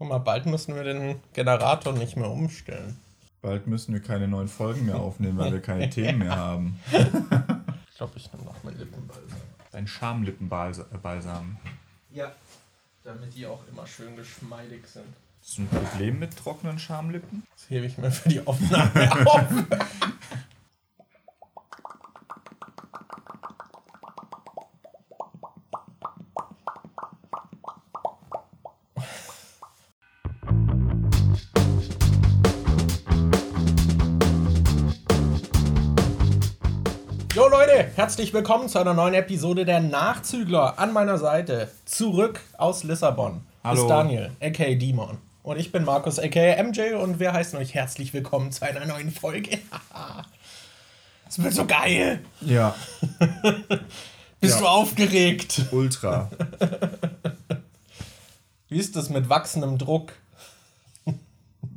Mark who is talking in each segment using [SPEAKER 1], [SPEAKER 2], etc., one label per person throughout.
[SPEAKER 1] Guck mal, bald müssen wir den Generator nicht mehr umstellen.
[SPEAKER 2] Bald müssen wir keine neuen Folgen mehr aufnehmen, weil wir keine Themen mehr haben.
[SPEAKER 1] Ich glaube, ich nehme noch mein Lippenbalsam.
[SPEAKER 2] Dein Schamlippenbalsam.
[SPEAKER 1] Ja, damit die auch immer schön geschmeidig sind.
[SPEAKER 2] Hast du ein Problem mit trockenen Schamlippen?
[SPEAKER 1] Das hebe ich mir für die Aufnahme auf. Herzlich willkommen zu einer neuen Episode der Nachzügler. An meiner Seite, zurück aus Lissabon,
[SPEAKER 2] Hallo.
[SPEAKER 1] ist Daniel, aka Demon. Und ich bin Markus, aka MJ und wir heißen euch herzlich willkommen zu einer neuen Folge. Es wird so geil.
[SPEAKER 2] Ja.
[SPEAKER 1] Bist
[SPEAKER 2] Ja.
[SPEAKER 1] du aufgeregt?
[SPEAKER 2] Ultra.
[SPEAKER 1] Wie ist das mit wachsendem Druck?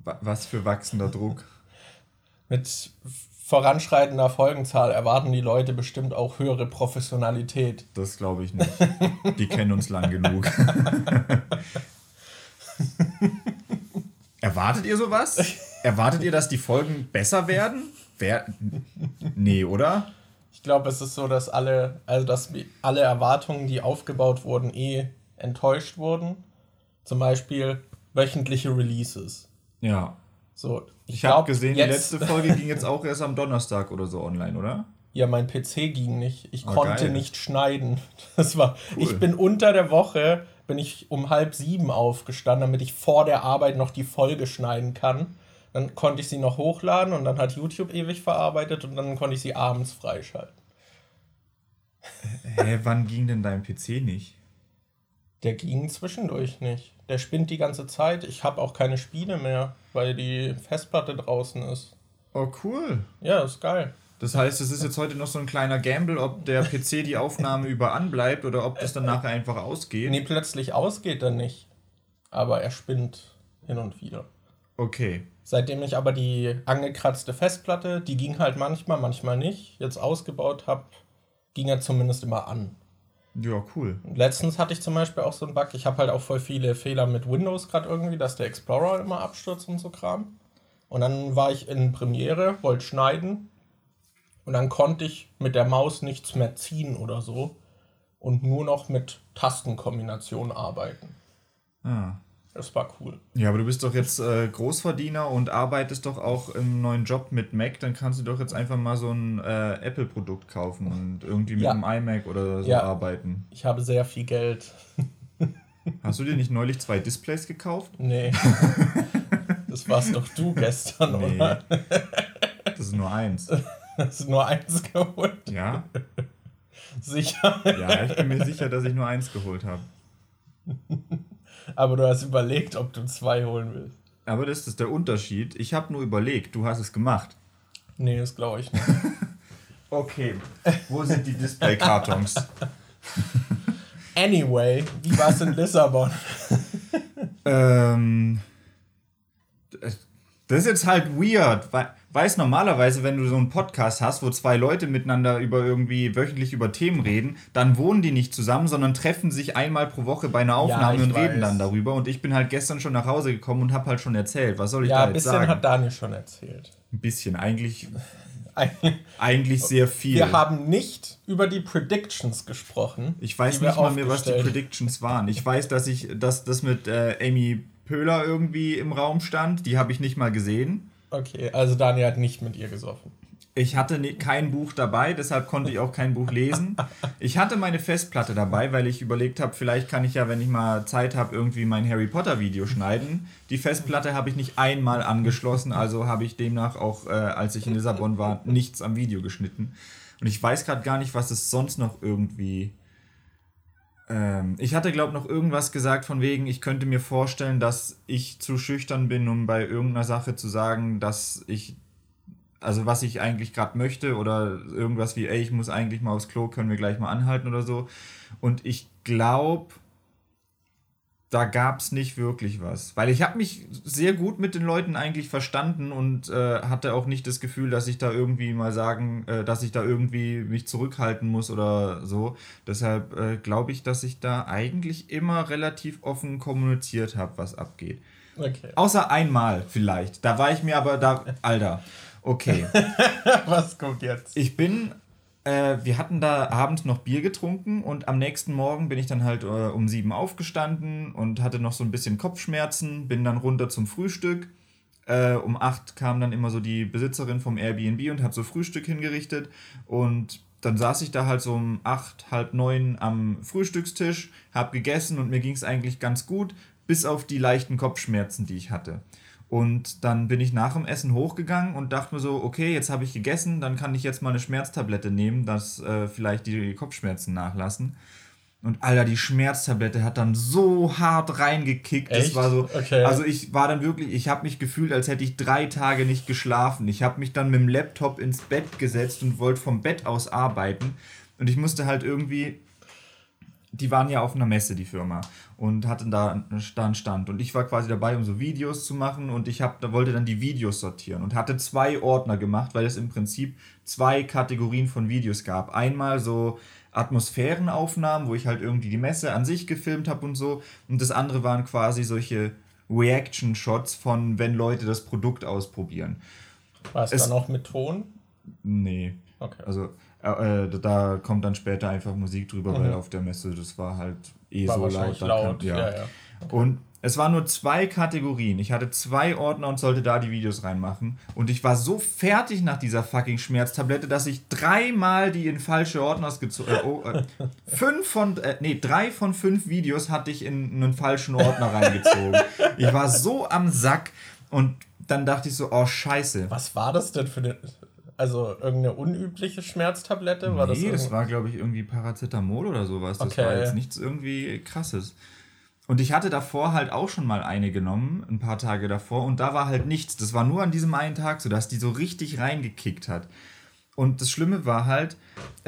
[SPEAKER 2] Wa- Was für wachsender Druck.
[SPEAKER 1] Mit voranschreitender Folgenzahl erwarten die Leute bestimmt auch höhere Professionalität.
[SPEAKER 2] Das glaube ich nicht. Die kennen uns lang genug. Erwartet ihr sowas? Erwartet ihr, dass die Folgen besser werden? Wer? Nee, oder?
[SPEAKER 1] Ich glaube, es ist so, dass alle, also dass alle Erwartungen, die aufgebaut wurden, eh enttäuscht wurden. Zum Beispiel wöchentliche Releases.
[SPEAKER 2] Ja.
[SPEAKER 1] So, ich,
[SPEAKER 2] Ich habe gesehen, die letzte Folge ging jetzt auch erst am Donnerstag oder so online, oder?
[SPEAKER 1] Ja, mein PC ging nicht. Ich
[SPEAKER 2] Ah,
[SPEAKER 1] konnte
[SPEAKER 2] geil.
[SPEAKER 1] nicht schneiden. Das war.
[SPEAKER 2] Cool.
[SPEAKER 1] Ich bin unter der Woche bin ich um halb sieben aufgestanden, damit ich vor der Arbeit noch die Folge schneiden kann. Dann konnte ich sie noch hochladen und dann hat YouTube ewig verarbeitet und dann konnte ich sie abends freischalten.
[SPEAKER 2] Hä, wann ging denn dein PC nicht?
[SPEAKER 1] Der ging zwischendurch nicht. Der spinnt die ganze Zeit. Ich habe auch keine Spiele mehr, weil die Festplatte draußen ist.
[SPEAKER 2] Oh, cool.
[SPEAKER 1] Ja, ist geil.
[SPEAKER 2] Das heißt, es ist jetzt heute noch so ein kleiner Gamble, ob der PC die Aufnahme über anbleibt oder ob das dann nachher einfach ausgeht.
[SPEAKER 1] Nee, plötzlich ausgeht er nicht. Aber er spinnt hin und wieder.
[SPEAKER 2] Okay.
[SPEAKER 1] Seitdem ich aber die angekratzte Festplatte, die ging halt manchmal, manchmal nicht, jetzt ausgebaut habe, ging er zumindest immer an.
[SPEAKER 2] Ja, cool.
[SPEAKER 1] Letztens hatte ich zum Beispiel auch so einen Bug. Ich habe halt auch voll viele Fehler mit Windows gerade irgendwie, dass der Explorer immer abstürzt und so Kram. Und dann war ich in Premiere, wollte schneiden. Und dann konnte ich mit der Maus nichts mehr ziehen oder so. Und nur noch mit Tastenkombinationen arbeiten.
[SPEAKER 2] Ah.
[SPEAKER 1] Das war cool.
[SPEAKER 2] Ja, aber du bist doch jetzt äh, Großverdiener und arbeitest doch auch im neuen Job mit Mac. Dann kannst du doch jetzt einfach mal so ein äh, Apple-Produkt kaufen und irgendwie mit
[SPEAKER 1] Ja.
[SPEAKER 2] einem iMac oder so
[SPEAKER 1] Ja.
[SPEAKER 2] arbeiten.
[SPEAKER 1] Ich habe sehr viel Geld.
[SPEAKER 2] Hast du dir nicht neulich zwei Displays gekauft?
[SPEAKER 1] Nee. Das warst doch du gestern,
[SPEAKER 2] Nee.
[SPEAKER 1] oder?
[SPEAKER 2] Das ist nur eins.
[SPEAKER 1] Hast du nur eins geholt?
[SPEAKER 2] Ja?
[SPEAKER 1] Sicher.
[SPEAKER 2] Ja, ich bin mir sicher, dass ich nur eins geholt habe.
[SPEAKER 1] Aber du hast überlegt, ob du zwei holen willst.
[SPEAKER 2] Aber das ist der Unterschied. Ich habe nur überlegt, du hast es gemacht.
[SPEAKER 1] Nee, das glaube ich nicht.
[SPEAKER 2] Okay. Wo sind die Display-Kartons?
[SPEAKER 1] Anyway, wie war es in Lissabon?
[SPEAKER 2] Ähm, das ist jetzt halt weird. weil- Weiß normalerweise, wenn du so einen Podcast hast, wo zwei Leute miteinander über irgendwie wöchentlich über Themen reden, dann wohnen die nicht zusammen, sondern treffen sich einmal pro Woche bei einer Aufnahme
[SPEAKER 1] ich
[SPEAKER 2] und reden
[SPEAKER 1] weiß.
[SPEAKER 2] dann darüber. Und ich bin halt gestern schon nach Hause gekommen und habe halt schon erzählt. Was soll ich
[SPEAKER 1] Ja,
[SPEAKER 2] da
[SPEAKER 1] ein
[SPEAKER 2] jetzt
[SPEAKER 1] bisschen
[SPEAKER 2] sagen?
[SPEAKER 1] hat Dani schon erzählt.
[SPEAKER 2] ein bisschen, eigentlich,
[SPEAKER 1] Ein-
[SPEAKER 2] eigentlich sehr viel.
[SPEAKER 1] Wir haben nicht über die Predictions gesprochen.
[SPEAKER 2] Ich weiß nicht mal mehr, was die Predictions waren. Ich weiß, dass ich, dass das mit äh, Amy Pöhler irgendwie im Raum stand. Die habe ich nicht mal gesehen.
[SPEAKER 1] Okay, also Dani hat nicht mit ihr gesoffen.
[SPEAKER 2] Ich hatte kein Buch dabei, deshalb konnte ich auch kein Buch lesen. Ich hatte meine Festplatte dabei, weil ich überlegt habe, vielleicht kann ich ja, wenn ich mal Zeit habe, irgendwie mein Harry Potter Video schneiden. Die Festplatte habe ich nicht einmal angeschlossen, also habe ich demnach auch, äh, als ich in Lissabon war, nichts am Video geschnitten. Und ich weiß gerade gar nicht, was es sonst noch irgendwie. Ähm, ich hatte, glaube noch irgendwas gesagt von wegen, ich könnte mir vorstellen, dass ich zu schüchtern bin, um bei irgendeiner Sache zu sagen, dass ich also was ich eigentlich gerade möchte oder irgendwas wie, ey, ich muss eigentlich mal aufs Klo, können wir gleich mal anhalten oder so. Und ich glaube, da gab es nicht wirklich was. Weil ich habe mich sehr gut mit den Leuten eigentlich verstanden und äh, hatte auch nicht das Gefühl, dass ich da irgendwie mal sagen, äh, dass ich da irgendwie mich zurückhalten muss oder so. Deshalb äh, glaube ich, dass ich da eigentlich immer relativ offen kommuniziert habe, was abgeht. Okay. Außer einmal vielleicht. Da war ich mir aber da. Alter. Okay.
[SPEAKER 1] was kommt jetzt?
[SPEAKER 2] Ich bin äh, wir hatten da abends noch Bier getrunken und am nächsten Morgen bin ich dann halt äh, um sieben aufgestanden und hatte noch so ein bisschen Kopfschmerzen, bin dann runter zum Frühstück. Äh, um acht kam dann immer so die Besitzerin vom Airbnb und hat so Frühstück hingerichtet und dann saß ich da halt so um acht, halb neun am Frühstückstisch, hab gegessen und mir ging es eigentlich ganz gut, bis auf die leichten Kopfschmerzen, die ich hatte. Und dann bin ich nach dem Essen hochgegangen und dachte mir so, okay, jetzt habe ich gegessen, dann kann ich jetzt mal eine Schmerztablette nehmen, dass äh, vielleicht die Kopfschmerzen nachlassen. Und Alter, die Schmerztablette hat dann so hart reingekickt. Echt? Das war so. Okay. Also ich war dann wirklich, ich habe mich gefühlt, als hätte ich drei Tage nicht geschlafen. Ich habe mich dann mit dem Laptop ins Bett gesetzt und wollte vom Bett aus arbeiten. Und ich musste halt irgendwie die waren ja auf einer Messe, die Firma, und hatten da einen Stand. Und ich war quasi dabei, um so Videos zu machen und ich hab, da wollte dann die Videos sortieren und hatte zwei Ordner gemacht, weil es im Prinzip zwei Kategorien von Videos gab. Einmal so Atmosphärenaufnahmen, wo ich halt irgendwie die Messe an sich gefilmt habe und so. Und das andere waren quasi solche Reaction-Shots von, wenn Leute das Produkt ausprobieren.
[SPEAKER 1] War es dann auch mit Ton?
[SPEAKER 2] Nee. Okay. Also äh, da kommt dann später einfach Musik drüber, mhm. weil auf der Messe, das war halt eh war so laut. laut. Kann, ja. ja, ja. Okay. Und es waren nur zwei Kategorien. Ich hatte zwei Ordner und sollte da die Videos reinmachen. Und ich war so fertig nach dieser fucking Schmerztablette, dass ich dreimal die in falsche Ordner gezogen äh, oh, äh, Fünf von, äh, nee, drei von fünf Videos hatte ich in einen falschen Ordner reingezogen. Ich war so am Sack und dann dachte ich so, oh scheiße.
[SPEAKER 1] Was war das denn für eine also irgendeine unübliche Schmerztablette? War
[SPEAKER 2] nee, das, das war, glaube ich, irgendwie Paracetamol oder sowas. Das okay. war jetzt nichts irgendwie krasses. Und ich hatte davor halt auch schon mal eine genommen, ein paar Tage davor, und da war halt nichts. Das war nur an diesem einen Tag so, dass die so richtig reingekickt hat. Und das Schlimme war halt,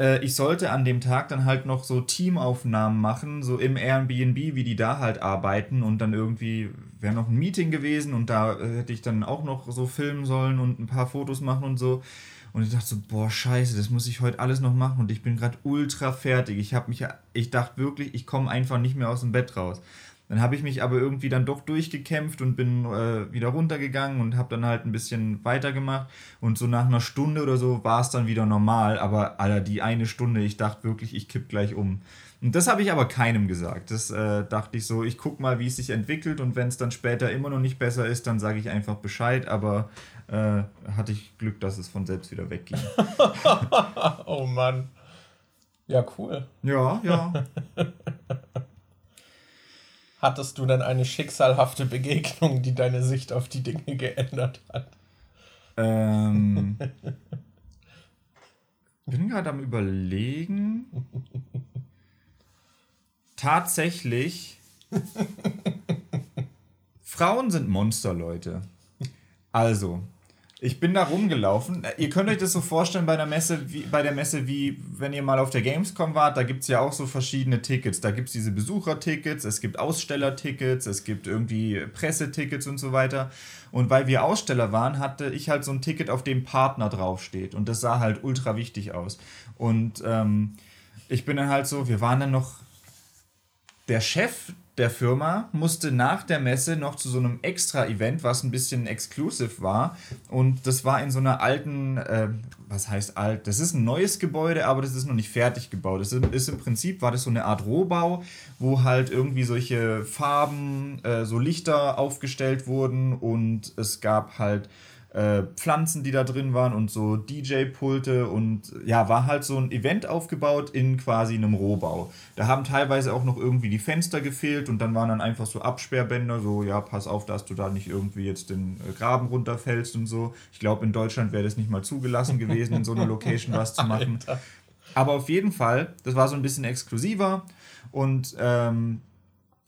[SPEAKER 2] äh, ich sollte an dem Tag dann halt noch so Teamaufnahmen machen, so im Airbnb, wie die da halt arbeiten. Und dann irgendwie wäre noch ein Meeting gewesen und da äh, hätte ich dann auch noch so filmen sollen und ein paar Fotos machen und so. Und ich dachte so, boah, scheiße, das muss ich heute alles noch machen und ich bin gerade ultra fertig. Ich habe mich, ich dachte wirklich, ich komme einfach nicht mehr aus dem Bett raus. Dann habe ich mich aber irgendwie dann doch durchgekämpft und bin äh, wieder runtergegangen und habe dann halt ein bisschen weitergemacht. Und so nach einer Stunde oder so war es dann wieder normal. Aber Alter, die eine Stunde, ich dachte wirklich, ich kipp gleich um. Und das habe ich aber keinem gesagt. Das äh, dachte ich so, ich gucke mal, wie es sich entwickelt und wenn es dann später immer noch nicht besser ist, dann sage ich einfach Bescheid. Aber äh, hatte ich Glück, dass es von selbst wieder wegging.
[SPEAKER 1] oh Mann. Ja, cool.
[SPEAKER 2] Ja, ja.
[SPEAKER 1] Hattest du dann eine schicksalhafte Begegnung, die deine Sicht auf die Dinge geändert hat?
[SPEAKER 2] Ähm. bin gerade am Überlegen. Tatsächlich. Frauen sind Monster, Leute. Also, ich bin da rumgelaufen. Ihr könnt euch das so vorstellen bei der Messe, wie, bei der Messe, wie wenn ihr mal auf der Gamescom wart, da gibt es ja auch so verschiedene Tickets. Da gibt es diese Besuchertickets, es gibt Ausstellertickets, es gibt irgendwie Pressetickets und so weiter. Und weil wir Aussteller waren, hatte ich halt so ein Ticket, auf dem Partner draufsteht. Und das sah halt ultra wichtig aus. Und ähm, ich bin dann halt so, wir waren dann noch der Chef der Firma musste nach der Messe noch zu so einem Extra-Event, was ein bisschen exclusive war. Und das war in so einer alten, äh, was heißt alt? Das ist ein neues Gebäude, aber das ist noch nicht fertig gebaut. Das ist, ist im Prinzip, war das so eine Art Rohbau, wo halt irgendwie solche Farben, äh, so Lichter aufgestellt wurden und es gab halt äh, Pflanzen, die da drin waren und so DJ-Pulte und ja, war halt so ein Event aufgebaut in quasi einem Rohbau. Da haben teilweise auch noch irgendwie die Fenster gefehlt und dann waren dann einfach so Absperrbänder, so ja, pass auf, dass du da nicht irgendwie jetzt den äh, Graben runterfällst und so. Ich glaube, in Deutschland wäre das nicht mal zugelassen gewesen, in so einer Location was zu machen. Aber auf jeden Fall, das war so ein bisschen exklusiver und ähm,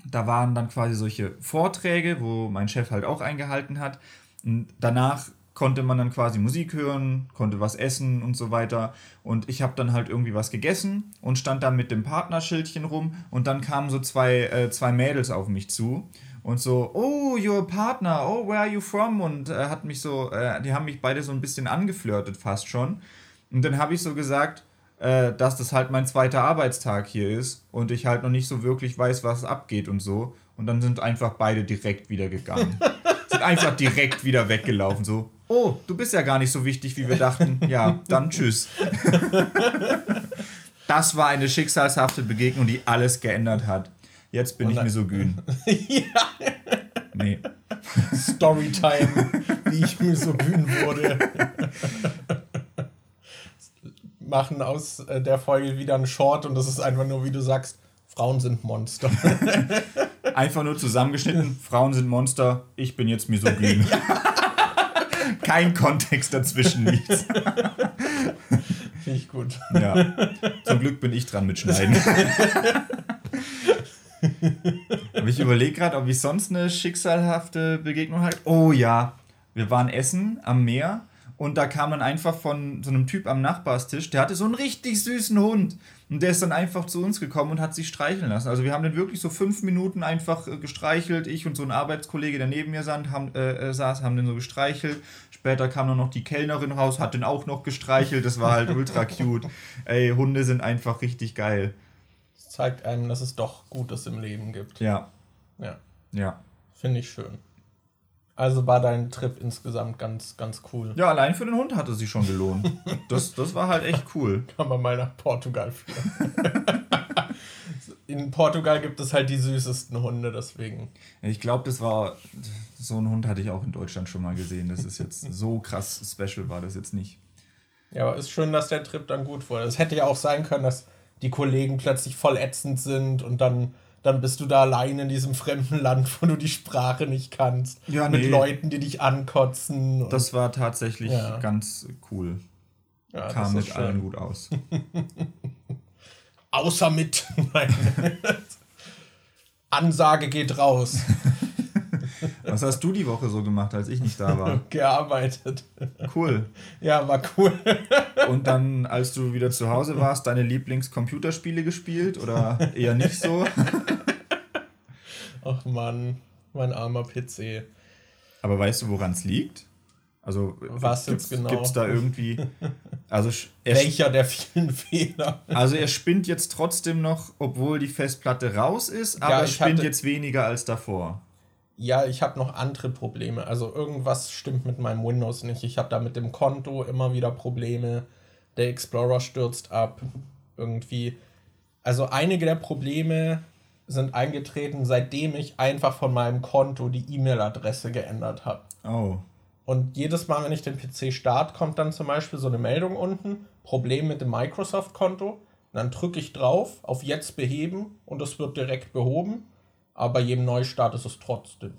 [SPEAKER 2] da waren dann quasi solche Vorträge, wo mein Chef halt auch eingehalten hat. Und danach konnte man dann quasi Musik hören, konnte was essen und so weiter. Und ich habe dann halt irgendwie was gegessen und stand dann mit dem Partnerschildchen rum und dann kamen so zwei, äh, zwei Mädels auf mich zu und so, oh, you're a partner, oh, where are you from? Und äh, hat mich so, äh, die haben mich beide so ein bisschen angeflirtet fast schon. Und dann habe ich so gesagt, äh, dass das halt mein zweiter Arbeitstag hier ist und ich halt noch nicht so wirklich weiß, was abgeht und so. Und dann sind einfach beide direkt wieder gegangen. sind einfach direkt wieder weggelaufen, so, oh, du bist ja gar nicht so wichtig, wie wir dachten. Ja, dann tschüss. das war eine schicksalshafte Begegnung, die alles geändert hat. Jetzt bin ich misogyn. ja.
[SPEAKER 1] Nee. Storytime, wie ich misogyn wurde. Machen aus äh, der Folge wieder einen Short und das ist einfach nur, wie du sagst, Frauen sind Monster.
[SPEAKER 2] Einfach nur zusammengeschnitten, Frauen sind Monster, ich bin jetzt misogyn. Ja. Kein Kontext dazwischen, nichts.
[SPEAKER 1] Finde ich gut.
[SPEAKER 2] Ja. Zum Glück bin ich dran mit Schneiden. Aber ich überlege gerade, ob ich sonst eine schicksalhafte Begegnung hatte. Oh ja, wir waren essen am Meer und da kam man einfach von so einem Typ am Nachbarstisch, der hatte so einen richtig süßen Hund. Und der ist dann einfach zu uns gekommen und hat sich streicheln lassen. Also wir haben den wirklich so fünf Minuten einfach äh, gestreichelt. Ich und so ein Arbeitskollege, der neben mir saß, haben, äh, äh, saß, haben den so gestreichelt. Später kam dann noch die Kellnerin raus, hat den auch noch gestreichelt. Das war halt ultra cute. Ey, Hunde sind einfach richtig geil.
[SPEAKER 1] Das zeigt einem, dass es doch Gutes im Leben gibt.
[SPEAKER 2] Ja.
[SPEAKER 1] Ja.
[SPEAKER 2] Ja.
[SPEAKER 1] Finde ich schön. Also war dein Trip insgesamt ganz, ganz cool.
[SPEAKER 2] Ja, allein für den Hund hatte sich schon gelohnt. Das, das war halt echt cool.
[SPEAKER 1] Kann man mal nach Portugal führen. In Portugal gibt es halt die süßesten Hunde, deswegen.
[SPEAKER 2] Ich glaube, das war. So einen Hund hatte ich auch in Deutschland schon mal gesehen. Das ist jetzt so krass special, war das jetzt nicht.
[SPEAKER 1] Ja, aber ist schön, dass der Trip dann gut wurde. Es hätte ja auch sein können, dass die Kollegen plötzlich voll ätzend sind und dann dann bist du da allein in diesem fremden Land, wo du die Sprache nicht kannst. Ja, mit nee. Leuten, die dich ankotzen.
[SPEAKER 2] Das war tatsächlich ja. ganz cool. Ja, Kam mit schön. allen gut aus.
[SPEAKER 1] Außer mit. Ansage geht raus.
[SPEAKER 2] Was hast du die Woche so gemacht, als ich nicht da war?
[SPEAKER 1] Gearbeitet.
[SPEAKER 2] Cool.
[SPEAKER 1] Ja, war cool.
[SPEAKER 2] Und dann, als du wieder zu Hause warst, deine Lieblingscomputerspiele gespielt oder eher nicht so?
[SPEAKER 1] Ach Mann, mein armer PC.
[SPEAKER 2] Aber weißt du, woran es liegt? Also,
[SPEAKER 1] was jetzt genau?
[SPEAKER 2] Gibt es da irgendwie. Also
[SPEAKER 1] Welcher der vielen Fehler?
[SPEAKER 2] Also, er spinnt jetzt trotzdem noch, obwohl die Festplatte raus ist, aber ja, er spinnt jetzt weniger als davor
[SPEAKER 1] ja, ich habe noch andere Probleme. Also irgendwas stimmt mit meinem Windows nicht. Ich habe da mit dem Konto immer wieder Probleme. Der Explorer stürzt ab. Irgendwie. Also einige der Probleme sind eingetreten, seitdem ich einfach von meinem Konto die E-Mail-Adresse geändert habe.
[SPEAKER 2] Oh.
[SPEAKER 1] Und jedes Mal, wenn ich den PC starte, kommt dann zum Beispiel so eine Meldung unten, Problem mit dem Microsoft-Konto. Dann drücke ich drauf auf Jetzt beheben und es wird direkt behoben aber bei jedem Neustart ist es trotzdem.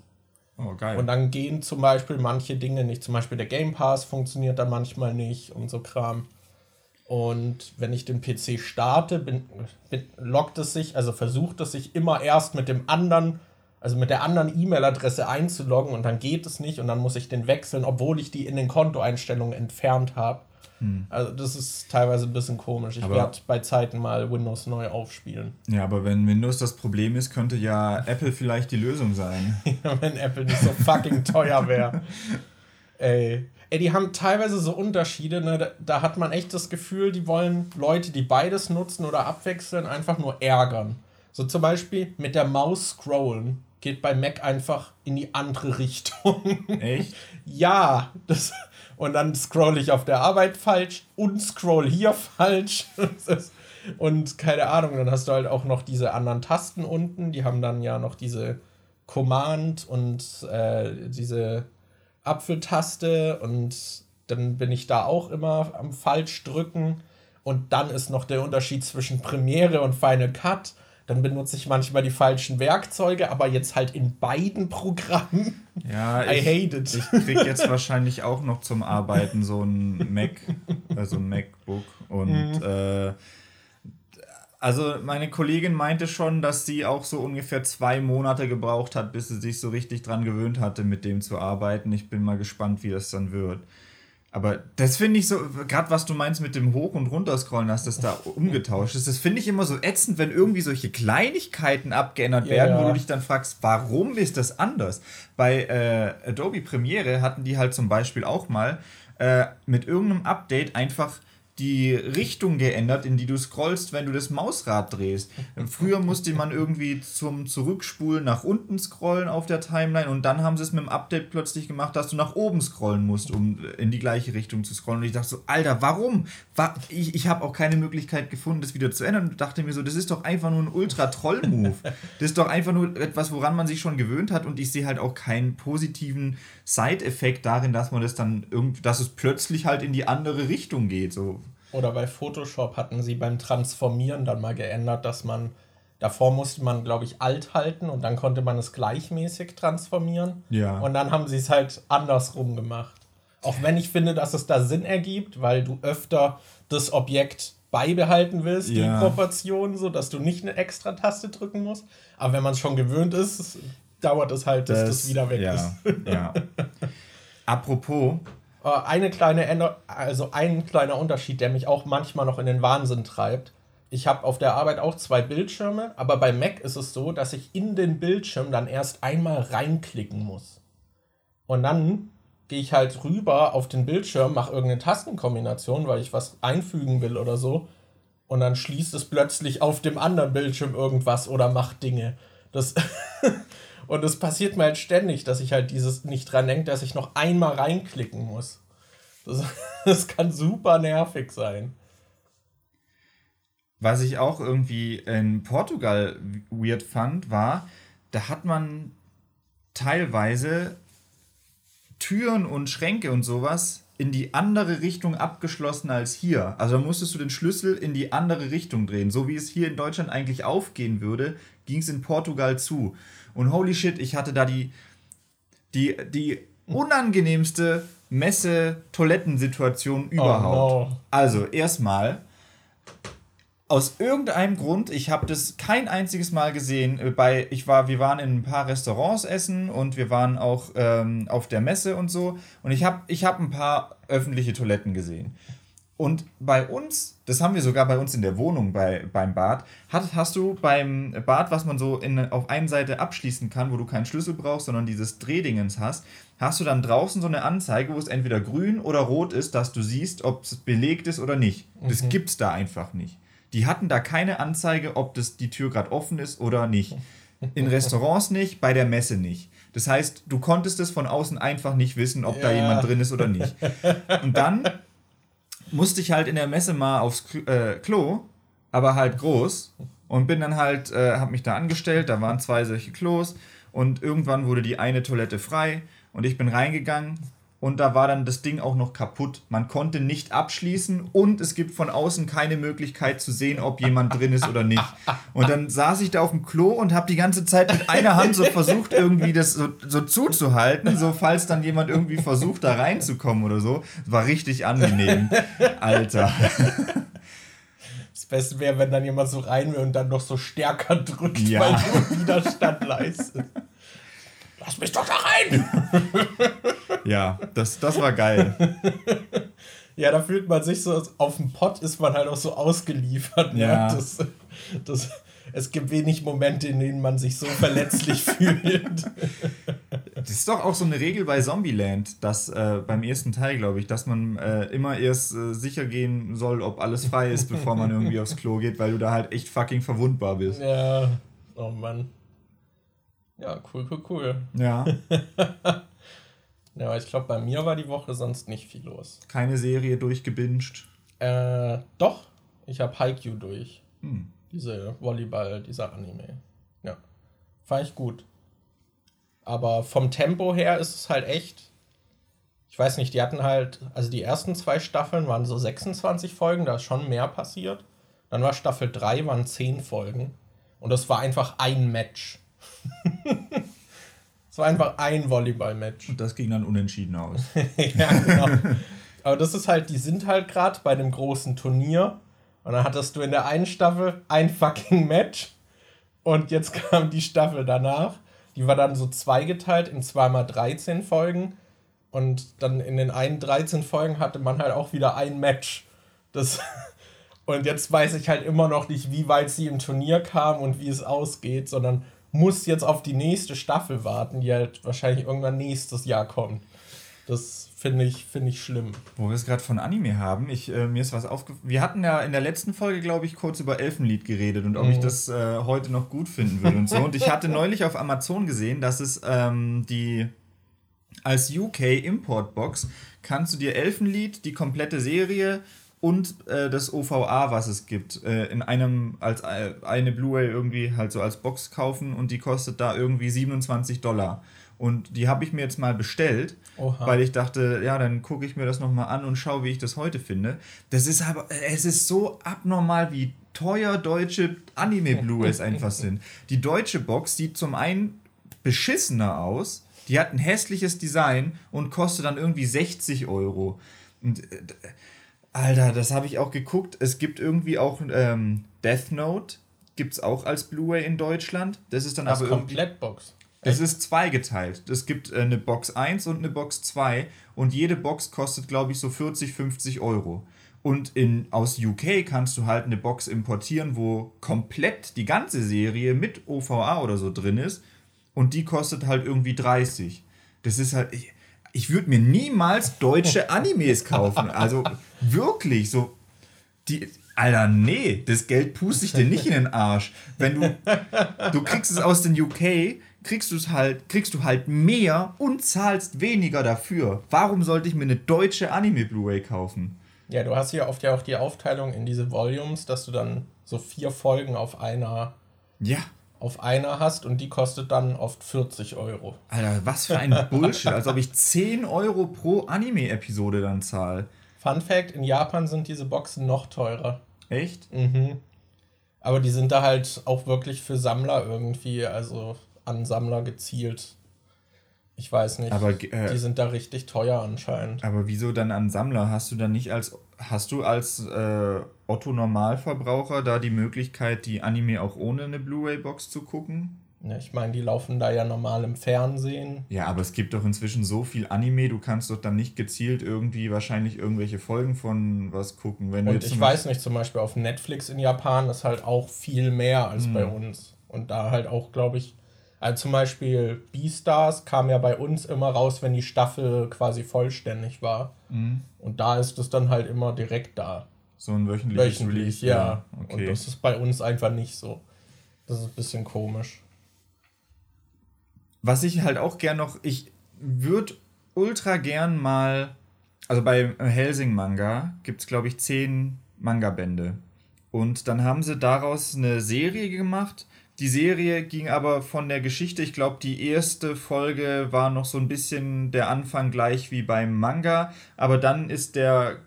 [SPEAKER 2] Oh, geil.
[SPEAKER 1] Und dann gehen zum Beispiel manche Dinge nicht. Zum Beispiel der Game Pass funktioniert dann manchmal nicht und so Kram. Und wenn ich den PC starte, bin, bin, loggt es sich, also versucht es sich immer erst mit dem anderen, also mit der anderen E-Mail-Adresse einzuloggen und dann geht es nicht und dann muss ich den wechseln, obwohl ich die in den Kontoeinstellungen entfernt habe. Hm. Also das ist teilweise ein bisschen komisch. Ich werde bei Zeiten mal Windows neu aufspielen.
[SPEAKER 2] Ja, aber wenn Windows das Problem ist, könnte ja Apple vielleicht die Lösung sein.
[SPEAKER 1] wenn Apple nicht so fucking teuer wäre. Ey. Ey, die haben teilweise so Unterschiede, ne? Da, da, hat man echt das Gefühl, die wollen Leute, die beides nutzen oder abwechseln, einfach nur ärgern. So zum Beispiel mit der Maus scrollen geht bei Mac einfach in die andere Richtung.
[SPEAKER 2] Echt?
[SPEAKER 1] ja, das und dann scroll ich auf der Arbeit falsch und scroll hier falsch. und keine Ahnung, dann hast du halt auch noch diese anderen Tasten unten, die haben dann ja noch diese Command und äh, diese Apfeltaste und dann bin ich da auch immer am falsch drücken und dann ist noch der Unterschied zwischen Premiere und Final Cut dann benutze ich manchmal die falschen Werkzeuge, aber jetzt halt in beiden Programmen.
[SPEAKER 2] Ja, I ich, hate it. Ich krieg jetzt wahrscheinlich auch noch zum Arbeiten so ein Mac, also ein MacBook und mhm. äh, Also meine Kollegin meinte schon, dass sie auch so ungefähr zwei Monate gebraucht hat, bis sie sich so richtig dran gewöhnt hatte, mit dem zu arbeiten. Ich bin mal gespannt, wie das dann wird. Aber das finde ich so, gerade was du meinst mit dem Hoch- und Runterscrollen, dass das da umgetauscht ist, das finde ich immer so ätzend, wenn irgendwie solche Kleinigkeiten abgeändert
[SPEAKER 1] Ja,
[SPEAKER 2] werden,
[SPEAKER 1] ja.
[SPEAKER 2] wo du dich dann fragst, warum ist das anders? Bei äh, Adobe Premiere hatten die halt zum Beispiel auch mal äh, mit irgendeinem Update einfach die Richtung geändert, in die du scrollst, wenn du das Mausrad drehst. Früher musste man irgendwie zum Zurückspulen nach unten scrollen auf der Timeline und dann haben sie es mit dem Update plötzlich gemacht, dass du nach oben scrollen musst, um in die gleiche Richtung zu scrollen. Und ich dachte so, Alter, warum? Wa- Ich, ich habe auch keine Möglichkeit gefunden, das wieder zu ändern und dachte mir so, das ist doch einfach nur ein Ultra-Troll-Move. das ist doch einfach nur etwas, woran man sich schon gewöhnt hat und ich sehe halt auch keinen positiven Side-Effekt darin, dass man das dann irgendwie, dass es plötzlich halt in die andere Richtung geht. So.
[SPEAKER 1] Oder bei Photoshop hatten sie beim Transformieren dann mal geändert, dass man davor musste man, glaube ich, alt halten und dann konnte man es gleichmäßig transformieren.
[SPEAKER 2] Ja.
[SPEAKER 1] Und dann haben sie es halt andersrum gemacht. Auch wenn ich finde, dass es da Sinn ergibt, weil du öfter das Objekt beibehalten willst,
[SPEAKER 2] Ja.
[SPEAKER 1] die Proportion, so dass du nicht eine extra Taste drücken musst. Aber wenn man es schon gewöhnt ist, dauert es halt, dass das, wieder weg
[SPEAKER 2] ja,
[SPEAKER 1] ist.
[SPEAKER 2] Ja. Apropos,
[SPEAKER 1] Eine kleine Änder also ein kleiner Unterschied, der mich auch manchmal noch in den Wahnsinn treibt. Ich habe auf der Arbeit auch zwei Bildschirme, aber bei Mac ist es so, dass ich in den Bildschirm dann erst einmal reinklicken muss. Und dann gehe ich halt rüber auf den Bildschirm, mache irgendeine Tastenkombination, weil ich was einfügen will oder so. Und dann schließt es plötzlich auf dem anderen Bildschirm irgendwas oder macht Dinge. Das und es passiert mir halt ständig, dass ich halt dieses nicht dran denke, dass ich noch einmal reinklicken muss. Das, das kann super nervig sein.
[SPEAKER 2] was ich auch irgendwie in Portugal weird fand, war, da hat man teilweise Türen und Schränke und sowas in die andere Richtung abgeschlossen als hier. Also da musstest du den Schlüssel in die andere Richtung drehen. So wie es hier in Deutschland eigentlich aufgehen würde, ging es in Portugal zu. Und holy shit, ich hatte da die, die, die unangenehmste Messe-Toilettensituation überhaupt.
[SPEAKER 1] no.
[SPEAKER 2] Also erstmal, aus irgendeinem Grund, ich habe das kein einziges Mal gesehen. äh, Bei, ich war, wir waren in ein paar Restaurants essen und wir waren auch ähm, auf der Messe und so. Und ich habe ich hab ein paar öffentliche Toiletten gesehen. Und bei uns, das haben wir sogar bei uns in der Wohnung bei, beim Bad, hat, hast du beim Bad, was man so in, auf einer Seite abschließen kann, wo du keinen Schlüssel brauchst, sondern dieses Drehdingens hast, hast du dann draußen so eine Anzeige, wo es entweder grün oder rot ist, dass du siehst, ob es belegt ist oder nicht. Das gibt's da einfach nicht. Die hatten da keine Anzeige, ob das die Tür gerade offen ist oder nicht. In Restaurants nicht, bei der Messe nicht. Das heißt, du konntest es von außen einfach nicht wissen, ob da
[SPEAKER 1] Ja.
[SPEAKER 2] jemand drin ist oder nicht. Und dann musste ich halt in der Messe mal aufs Klo, äh, Klo aber halt groß. Und bin dann halt, äh, hab mich da angestellt, da waren zwei solche Klos. Und irgendwann wurde die eine Toilette frei und ich bin reingegangen. Und da war dann das Ding auch noch kaputt. Man konnte nicht abschließen und es gibt von außen keine Möglichkeit zu sehen, ob jemand drin ist oder nicht. Und dann saß ich da auf dem Klo und habe die ganze Zeit mit einer Hand so versucht, irgendwie das so, so zuzuhalten, so falls dann jemand irgendwie versucht, da reinzukommen oder so. War richtig angenehm. Alter.
[SPEAKER 1] Das Beste wäre, wenn dann jemand so rein will und dann noch so stärker drückt,
[SPEAKER 2] Ja.
[SPEAKER 1] weil du Widerstand leistest. Lass mich doch da rein!
[SPEAKER 2] Ja, das, das war geil.
[SPEAKER 1] Ja, da fühlt man sich so, auf dem Pott ist man halt auch so ausgeliefert. Ne?
[SPEAKER 2] Ja.
[SPEAKER 1] Das, das, es gibt wenig Momente, in denen man sich so verletzlich fühlt.
[SPEAKER 2] Das ist doch auch so eine Regel bei Zombieland, dass äh, beim ersten Teil, glaube ich, dass man äh, immer erst äh, sicher gehen soll, ob alles frei ist, bevor man irgendwie aufs Klo geht, weil du da halt echt fucking verwundbar bist.
[SPEAKER 1] Ja, oh Mann. Ja, cool, cool, cool.
[SPEAKER 2] Ja.
[SPEAKER 1] Ja, aber ich glaube, bei mir war die Woche sonst nicht viel los.
[SPEAKER 2] Keine Serie durchgebinged.
[SPEAKER 1] Äh, doch, ich habe Haikyuu durch.
[SPEAKER 2] Hm.
[SPEAKER 1] Diese Volleyball, dieser Anime. Ja, fand ich gut. Aber vom Tempo her ist es halt echt. Ich weiß nicht, die hatten halt, also die ersten zwei Staffeln waren so 26 Folgen, da ist schon mehr passiert. Dann war Staffel 3, waren 10 Folgen. Und das war einfach ein Match. Es war einfach ein Volleyball-Match.
[SPEAKER 2] Und das ging dann unentschieden aus.
[SPEAKER 1] ja, genau. Aber das ist halt, die sind halt gerade bei einem großen Turnier Und dann hattest du in der einen Staffel ein fucking Match. Und jetzt kam die Staffel danach. Die war dann so zweigeteilt in zweimal 13 Folgen. Und dann in den einen 13 Folgen hatte man halt auch wieder ein Match. Das und jetzt weiß ich halt immer noch nicht, wie weit sie im Turnier kam und wie es ausgeht, sondern muss jetzt auf die nächste Staffel warten, die halt wahrscheinlich irgendwann nächstes Jahr kommt. Das finde ich, find ich schlimm.
[SPEAKER 2] Wo wir es gerade von Anime haben, ich, äh, mir ist was aufgefallen. Wir hatten ja in der letzten Folge, glaube ich, kurz über Elfenlied geredet und ob mhm. ich das äh, heute noch gut finden würde und so. Und ich hatte neulich auf Amazon gesehen, dass es ähm, die als UK Import Box kannst du dir Elfenlied, die komplette Serie und äh, das OVA, was es gibt, äh, in einem als äh, eine Blu-ray irgendwie halt so als Box kaufen und die kostet da irgendwie 27 Dollar. Und die habe ich mir jetzt mal bestellt, Oha. weil ich dachte, ja, dann gucke ich mir das nochmal an und schaue, wie ich das heute finde. Das ist aber, es ist so abnormal, wie teuer deutsche Anime-Blu-rays einfach sind. Die deutsche Box sieht zum einen beschissener aus, die hat ein hässliches Design und kostet dann irgendwie 60 Euro. Und, äh, Alter, das habe ich auch geguckt. Es gibt irgendwie auch ähm, Death Note, gibt es auch als Blu-ray in Deutschland. Das ist dann
[SPEAKER 1] das aber Komplettbox.
[SPEAKER 2] Es ist zweigeteilt. Es gibt äh, eine Box 1 und eine Box 2 und jede Box kostet, glaube ich, so 40, 50 Euro. Und in, aus UK kannst du halt eine Box importieren, wo komplett die ganze Serie mit OVA oder so drin ist und die kostet halt irgendwie 30. Das ist halt. Ich, ich würde mir niemals deutsche Animes kaufen. Also wirklich, so. Die, Alter, nee, das Geld puste ich dir nicht in den Arsch. Wenn du, du kriegst es aus den UK, kriegst du es halt, kriegst du halt mehr und zahlst weniger dafür. Warum sollte ich mir eine deutsche Anime Blu-ray kaufen?
[SPEAKER 1] Ja, du hast ja oft ja auch die Aufteilung in diese Volumes, dass du dann so vier Folgen auf einer ja auf einer hast und die kostet dann oft 40 Euro.
[SPEAKER 2] Alter, was für ein Bullshit. Als ob ich 10 Euro pro Anime-Episode dann zahle.
[SPEAKER 1] Fun Fact: In Japan sind diese Boxen noch teurer.
[SPEAKER 2] Echt?
[SPEAKER 1] Mhm. Aber die sind da halt auch wirklich für Sammler irgendwie, also an Sammler gezielt. Ich weiß nicht. Aber, äh, die sind da richtig teuer anscheinend.
[SPEAKER 2] Aber wieso dann an Sammler? Hast du dann nicht als hast du als äh, Otto Normalverbraucher da die Möglichkeit, die Anime auch ohne eine Blu-ray-Box zu gucken?
[SPEAKER 1] Ja, ich meine, die laufen da ja normal im Fernsehen.
[SPEAKER 2] Ja, aber es gibt doch inzwischen so viel Anime, du kannst doch dann nicht gezielt irgendwie wahrscheinlich irgendwelche Folgen von was gucken. Wenn
[SPEAKER 1] Und ich weiß nicht, zum Beispiel auf Netflix in Japan ist halt auch viel mehr als hm. bei uns. Und da halt auch, glaube ich, also zum Beispiel Beastars kam ja bei uns immer raus, wenn die Staffel quasi vollständig war. Mhm. Und da ist es dann halt immer direkt da. So ein wöchentliches Wöchentlich, Release, ja. ja. Okay. Und das ist bei uns einfach nicht so. Das ist ein bisschen komisch.
[SPEAKER 2] Was ich halt auch gern noch, ich würde ultra gern mal, also bei Helsing Manga gibt es glaube ich zehn Manga-Bände. Und dann haben sie daraus eine Serie gemacht die Serie ging aber von der Geschichte, ich glaube, die erste Folge war noch so ein bisschen der Anfang gleich wie beim Manga, aber dann ist der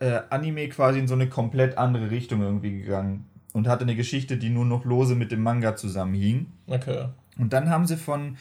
[SPEAKER 2] äh, Anime quasi in so eine komplett andere Richtung irgendwie gegangen und hatte eine Geschichte, die nur noch lose mit dem Manga zusammenhing. Okay. Und dann haben sie von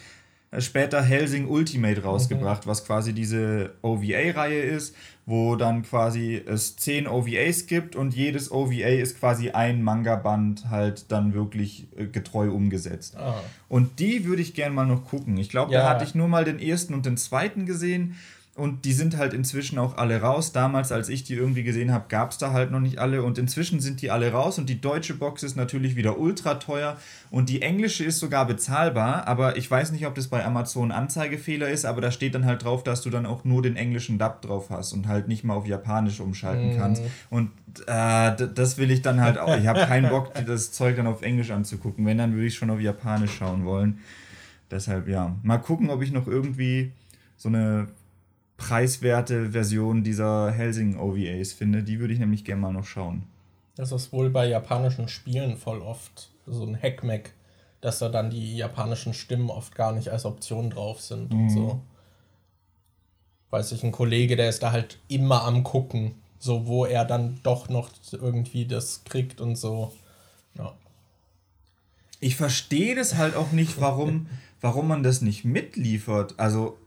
[SPEAKER 2] äh, später Helsing Ultimate rausgebracht, mhm. was quasi diese OVA-Reihe ist, wo dann quasi es zehn OVAs gibt und jedes OVA ist quasi ein Manga-Band halt dann wirklich äh, getreu umgesetzt. Ah. Und die würde ich gerne mal noch gucken. Ich glaube, ja. da hatte ich nur mal den ersten und den zweiten gesehen und die sind halt inzwischen auch alle raus. Damals, als ich die irgendwie gesehen habe, gab es da halt noch nicht alle. Und inzwischen sind die alle raus. Und die deutsche Box ist natürlich wieder ultra teuer. Und die englische ist sogar bezahlbar. Aber ich weiß nicht, ob das bei Amazon Anzeigefehler ist. Aber da steht dann halt drauf, dass du dann auch nur den englischen Dub drauf hast und halt nicht mal auf Japanisch umschalten mm. kannst. Und äh, das will ich dann halt auch. Ich habe keinen Bock, das Zeug dann auf Englisch anzugucken. Wenn, dann würde ich schon auf Japanisch schauen wollen. Deshalb ja. Mal gucken, ob ich noch irgendwie so eine preiswerte Version dieser Helsing-OVAs finde. Die würde ich nämlich gerne mal noch schauen.
[SPEAKER 1] Das ist wohl bei japanischen Spielen voll oft so ein Hackmack, dass da dann die japanischen Stimmen oft gar nicht als Option drauf sind mhm. und so. Weiß ich, ein Kollege, der ist da halt immer am gucken, so wo er dann doch noch irgendwie das kriegt und so. Ja.
[SPEAKER 2] Ich verstehe das halt auch nicht, warum, warum man das nicht mitliefert. Also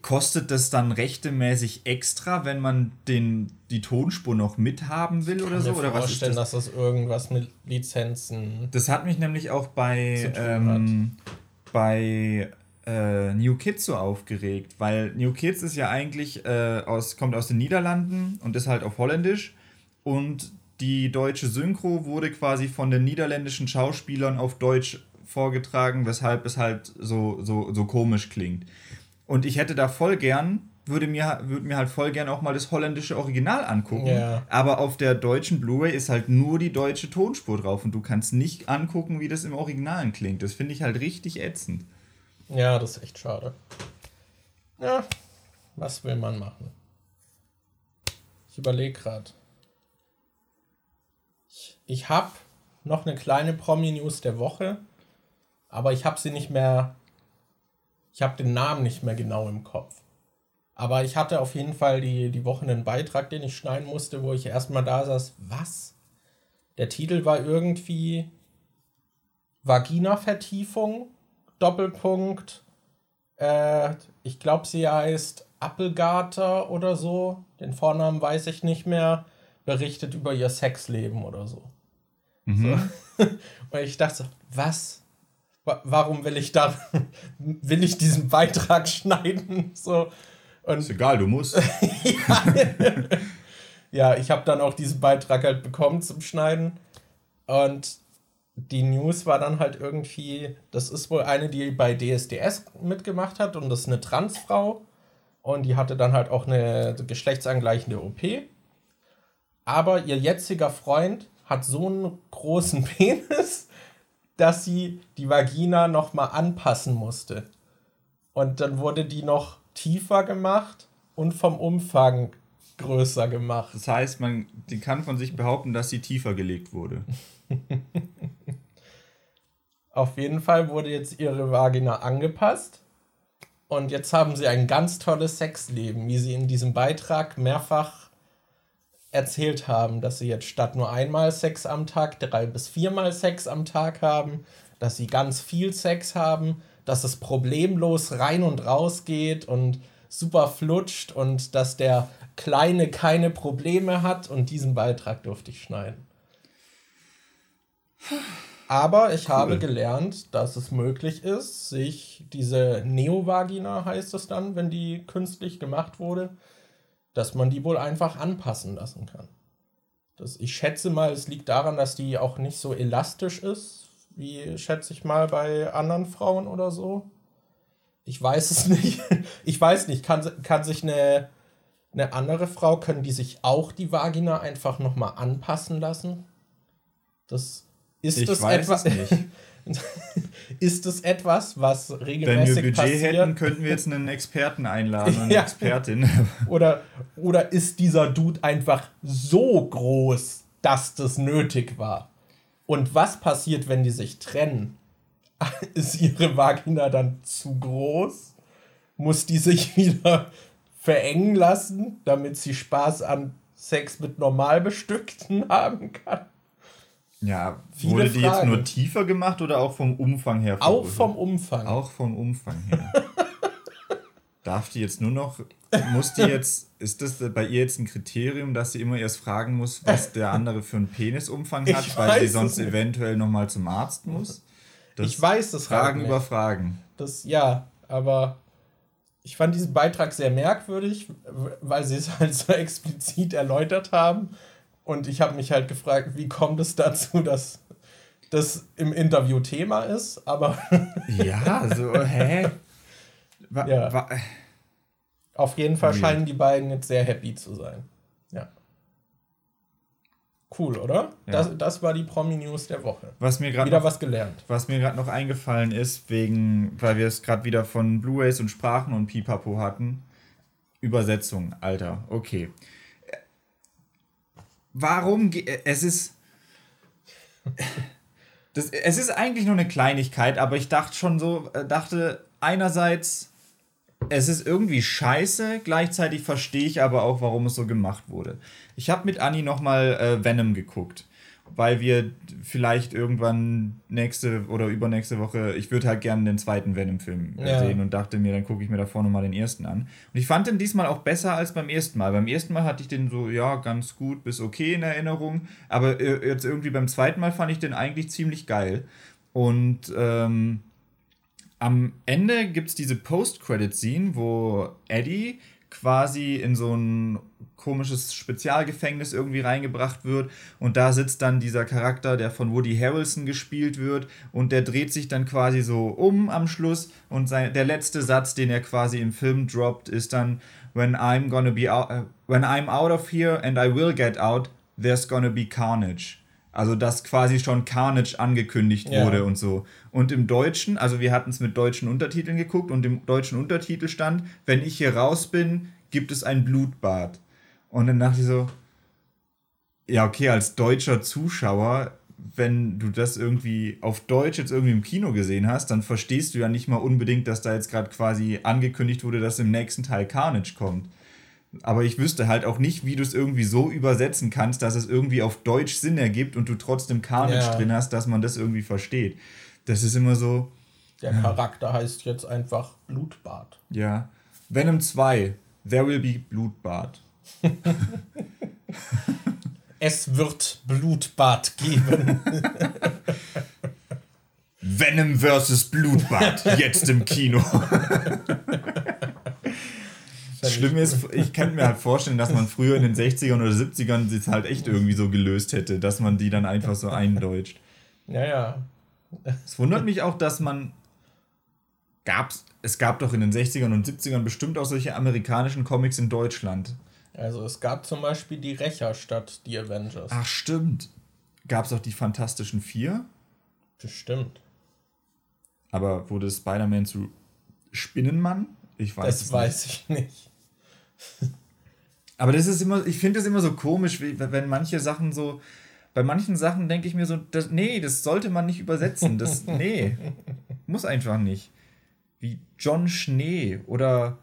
[SPEAKER 2] kostet das dann rechtemäßig extra, wenn man den, die Tonspur noch mithaben will oder
[SPEAKER 1] Ich
[SPEAKER 2] so?
[SPEAKER 1] kann mir
[SPEAKER 2] Oder was ist
[SPEAKER 1] vorstellen,
[SPEAKER 2] das?
[SPEAKER 1] dass das irgendwas mit Lizenzen.
[SPEAKER 2] Das hat mich nämlich auch bei, ähm, bei äh, New Kids so aufgeregt, weil New Kids ist ja eigentlich äh, aus, kommt aus den Niederlanden und ist halt auf Holländisch und die deutsche Synchro wurde quasi von den niederländischen Schauspielern auf Deutsch vorgetragen, weshalb es halt so, so, so komisch klingt. Und ich hätte da voll gern, würde mir, würde mir halt voll gern auch mal das holländische Original angucken.
[SPEAKER 1] Ja.
[SPEAKER 2] Aber auf der deutschen Blu-ray ist halt nur die deutsche Tonspur drauf und du kannst nicht angucken, wie das im Originalen klingt. Das finde ich halt richtig ätzend.
[SPEAKER 1] Ja, das ist echt schade. Ja, was will man machen? Ich überlege gerade. Ich, ich habe noch eine kleine Promi-News der Woche, aber ich habe sie nicht mehr. Ich habe den Namen nicht mehr genau im Kopf. Aber ich hatte auf jeden Fall die, die Woche einen Beitrag, den ich schneiden musste, wo ich erstmal da saß. Was? Der Titel war irgendwie Vagina-Vertiefung, Doppelpunkt. Äh, ich glaube, sie heißt Appelgarter oder so. Den Vornamen weiß ich nicht mehr. Berichtet über ihr Sexleben oder so. so. Und ich dachte so, was? Wa- Warum will ich da, will ich diesen Beitrag schneiden? So. Und
[SPEAKER 2] Ist egal, du musst.
[SPEAKER 1] ja, ich habe dann auch diesen Beitrag halt bekommen zum Schneiden. Und die News war dann halt irgendwie, das ist wohl eine, die bei DSDS mitgemacht hat und das ist eine Transfrau. Und die hatte dann halt auch eine geschlechtsangleichende OP. Aber ihr jetziger Freund hat so einen großen Penis, dass sie die Vagina nochmal anpassen musste. Und dann wurde die noch tiefer gemacht und vom Umfang größer gemacht.
[SPEAKER 2] Das heißt, man die kann von sich behaupten, dass sie tiefer gelegt wurde.
[SPEAKER 1] Auf jeden Fall wurde jetzt ihre Vagina angepasst. Und jetzt haben sie ein ganz tolles Sexleben, wie sie in diesem Beitrag mehrfach erzählt haben, dass sie jetzt statt nur einmal Sex am Tag drei bis viermal Sex am Tag haben, dass sie ganz viel Sex haben, dass es problemlos rein und raus geht und super flutscht und dass der Kleine keine Probleme hat und diesen Beitrag durfte ich schneiden. Aber ich habe gelernt, dass es möglich ist, sich diese Neovagina heißt es dann, wenn die künstlich gemacht wurde, dass man die wohl einfach anpassen lassen kann. Das, ich schätze mal, es liegt daran, dass die auch nicht so elastisch ist, wie schätze ich mal bei anderen Frauen oder so. Ich weiß es nicht. Ich weiß nicht, kann, kann sich eine, eine andere Frau, können die sich auch die Vagina einfach nochmal anpassen lassen? Das ist
[SPEAKER 2] Ich
[SPEAKER 1] das
[SPEAKER 2] weiß
[SPEAKER 1] etwas.
[SPEAKER 2] es nicht.
[SPEAKER 1] ist es etwas, was
[SPEAKER 2] Wenn
[SPEAKER 1] regelmäßig
[SPEAKER 2] wir Budget
[SPEAKER 1] passiert?
[SPEAKER 2] hätten, könnten wir jetzt einen Experten einladen, eine
[SPEAKER 1] Ja.
[SPEAKER 2] Expertin.
[SPEAKER 1] Oder, oder ist dieser Dude einfach so groß, dass das nötig war? Und was passiert, wenn die sich trennen? Ist ihre Vagina dann zu groß? Muss die sich wieder verengen lassen, damit sie Spaß an Sex mit Normalbestückten haben kann?
[SPEAKER 2] Ja,
[SPEAKER 1] Viele
[SPEAKER 2] wurde die jetzt
[SPEAKER 1] Fragen.
[SPEAKER 2] nur tiefer gemacht oder auch vom Umfang her?
[SPEAKER 1] Auch vom Umfang.
[SPEAKER 2] Auch vom Umfang her. Darf die jetzt nur noch, muss die jetzt, ist das bei ihr jetzt ein Kriterium, dass sie immer erst fragen muss, was der andere für einen Penisumfang hat,
[SPEAKER 1] Ich
[SPEAKER 2] weil sie sonst
[SPEAKER 1] nicht.
[SPEAKER 2] eventuell nochmal zum Arzt muss? Das
[SPEAKER 1] ich weiß das
[SPEAKER 2] Fragen
[SPEAKER 1] halt
[SPEAKER 2] über
[SPEAKER 1] nicht.
[SPEAKER 2] Fragen.
[SPEAKER 1] Das, ja, aber ich fand diesen Beitrag sehr merkwürdig, weil sie es halt so explizit erläutert haben. Und ich habe mich halt gefragt, wie kommt es dazu, dass das im Interview Thema ist, aber
[SPEAKER 2] Ja, so, hä? Wa,
[SPEAKER 1] Ja.
[SPEAKER 2] wa,
[SPEAKER 1] auf jeden Fall
[SPEAKER 2] Weird.
[SPEAKER 1] scheinen die beiden jetzt sehr happy zu sein. Ja. Cool, oder?
[SPEAKER 2] Ja.
[SPEAKER 1] Das, das war die Promi-News der Woche.
[SPEAKER 2] was mir gerade
[SPEAKER 1] Wieder
[SPEAKER 2] noch
[SPEAKER 1] was gelernt.
[SPEAKER 2] Was mir gerade noch eingefallen ist, wegen, weil wir es gerade wieder von Blu-rays und Sprachen und Pipapo hatten. Übersetzung, Alter, okay. Warum? ge- Es ist. Das, es ist eigentlich nur eine Kleinigkeit, aber ich dachte schon so, äh, dachte einerseits, es ist irgendwie scheiße, gleichzeitig verstehe ich aber auch, warum es so gemacht wurde. Ich habe mit Anni nochmal äh, Venom geguckt. Weil wir vielleicht irgendwann nächste oder übernächste Woche, ich würde halt gerne den zweiten Venom-Film
[SPEAKER 1] Ja.
[SPEAKER 2] sehen und dachte mir, dann gucke ich mir davor nochmal den ersten an. Und ich fand den diesmal auch besser als beim ersten Mal. Beim ersten Mal hatte ich den so, ja, ganz gut bis okay in Erinnerung, aber äh, jetzt irgendwie beim zweiten Mal fand ich den eigentlich ziemlich geil. Und ähm, am Ende gibt es diese Post-Credit-Scene, wo Eddie quasi in so ein komisches Spezialgefängnis irgendwie reingebracht wird. Und da sitzt dann dieser Charakter, der von Woody Harrelson gespielt wird. Und der dreht sich dann quasi so um am Schluss. Und sein, der letzte Satz, den er quasi im Film droppt, ist dann When I'm gonna be out, äh, when I'm out of here and I will get out, there's gonna be carnage. Also, dass quasi schon Carnage angekündigt
[SPEAKER 1] Ja.
[SPEAKER 2] wurde und so. Und im Deutschen, also wir hatten es mit deutschen Untertiteln geguckt und im deutschen Untertitel stand, wenn ich hier raus bin, gibt es ein Blutbad. Und dann dachte ich so, ja, okay, als deutscher Zuschauer, wenn du das irgendwie auf Deutsch jetzt irgendwie im Kino gesehen hast, dann verstehst du ja nicht mal unbedingt, dass da jetzt gerade quasi angekündigt wurde, dass im nächsten Teil Carnage kommt. Aber ich wüsste halt auch nicht, wie du es irgendwie so übersetzen kannst, dass es irgendwie auf Deutsch Sinn ergibt und du trotzdem Carnage
[SPEAKER 1] Ja.
[SPEAKER 2] drin hast, dass man das irgendwie versteht. Das ist immer so,
[SPEAKER 1] Der Charakter heißt jetzt einfach Blutbad.
[SPEAKER 2] ja. Venom 2, There Will Be Blutbad.
[SPEAKER 1] Es wird Blutbad geben.
[SPEAKER 2] Venom vs. Blutbad, jetzt im Kino. Das Schlimme ist, ich kann mir halt vorstellen, dass man früher in den 60ern oder 70ern das halt echt irgendwie so gelöst hätte, dass man die dann einfach so eindeutscht.
[SPEAKER 1] Ja, ja.
[SPEAKER 2] Es wundert mich auch, dass man. Gab's, es gab doch in den 60ern und 70ern bestimmt auch solche amerikanischen Comics in Deutschland.
[SPEAKER 1] Also es gab zum Beispiel die Rächer statt die Avengers.
[SPEAKER 2] Ach, stimmt. Gab es auch die Fantastischen Vier?
[SPEAKER 1] Bestimmt.
[SPEAKER 2] Aber wurde Spider-Man zu Spinnenmann? Ich weiß
[SPEAKER 1] Das
[SPEAKER 2] es
[SPEAKER 1] weiß ich nicht.
[SPEAKER 2] Aber das ist immer, ich finde es immer so komisch, wie, wenn manche Sachen so, bei manchen Sachen denke ich mir so, das, nee, das sollte man nicht übersetzen. Das, nee, muss einfach nicht. Wie John Schnee oder,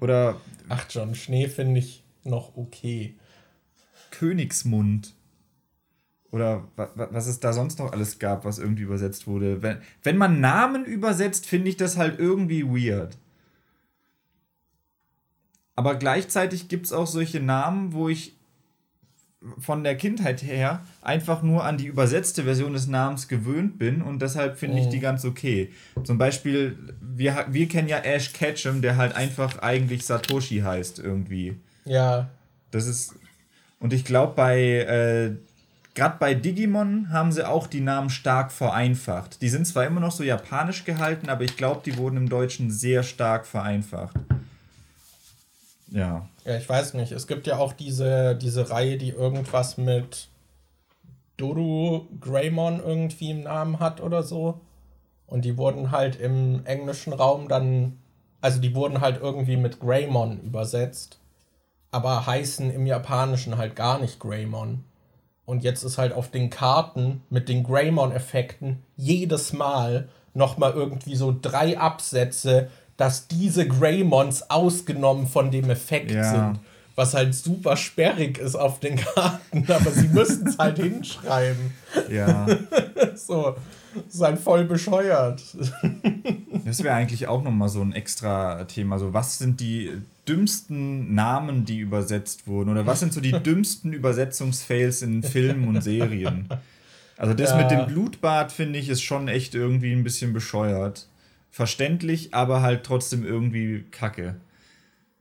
[SPEAKER 2] oder
[SPEAKER 1] Ach, John Schnee finde ich noch okay.
[SPEAKER 2] Königsmund. Oder wa- wa- was es da sonst noch alles gab, was irgendwie übersetzt wurde. Wenn, wenn man Namen übersetzt, finde ich das halt irgendwie weird. Aber gleichzeitig gibt es auch solche Namen, wo ich von der Kindheit her einfach nur an die übersetzte Version des Namens gewöhnt bin und deshalb finde ich die ganz okay. Zum Beispiel, wir, wir kennen ja Ash Ketchum, der halt einfach eigentlich Satoshi heißt irgendwie.
[SPEAKER 1] Ja,
[SPEAKER 2] Das ist. Und ich glaube, bei. Äh, Gerade bei Digimon haben sie auch die Namen stark vereinfacht. Die sind zwar immer noch so japanisch gehalten, aber ich glaube, die wurden im Deutschen sehr stark vereinfacht. Ja.
[SPEAKER 1] ja, ich weiß nicht. Es gibt ja auch diese, diese Reihe, die irgendwas mit Dodo Greymon irgendwie im Namen hat oder so. Und die wurden halt im englischen Raum dann, also die wurden halt irgendwie mit Greymon übersetzt, aber heißen im Japanischen halt gar nicht Greymon. Und jetzt ist halt auf den Karten mit den Greymon-Effekten jedes Mal nochmal irgendwie so drei Absätze, dass diese Greymons ausgenommen von dem Effekt
[SPEAKER 2] Ja.
[SPEAKER 1] sind. Was halt super sperrig ist auf den Karten, aber sie müssen es halt hinschreiben.
[SPEAKER 2] Ja.
[SPEAKER 1] So, halt voll bescheuert.
[SPEAKER 2] Das wäre eigentlich auch nochmal so ein extra Thema. So, was sind die dümmsten Namen, die übersetzt wurden? Oder was sind so die dümmsten Übersetzungsfails in Filmen und Serien? Also das
[SPEAKER 1] Ja.
[SPEAKER 2] mit dem Blutbad, finde ich, ist schon echt irgendwie ein bisschen bescheuert. Verständlich, aber halt trotzdem irgendwie kacke.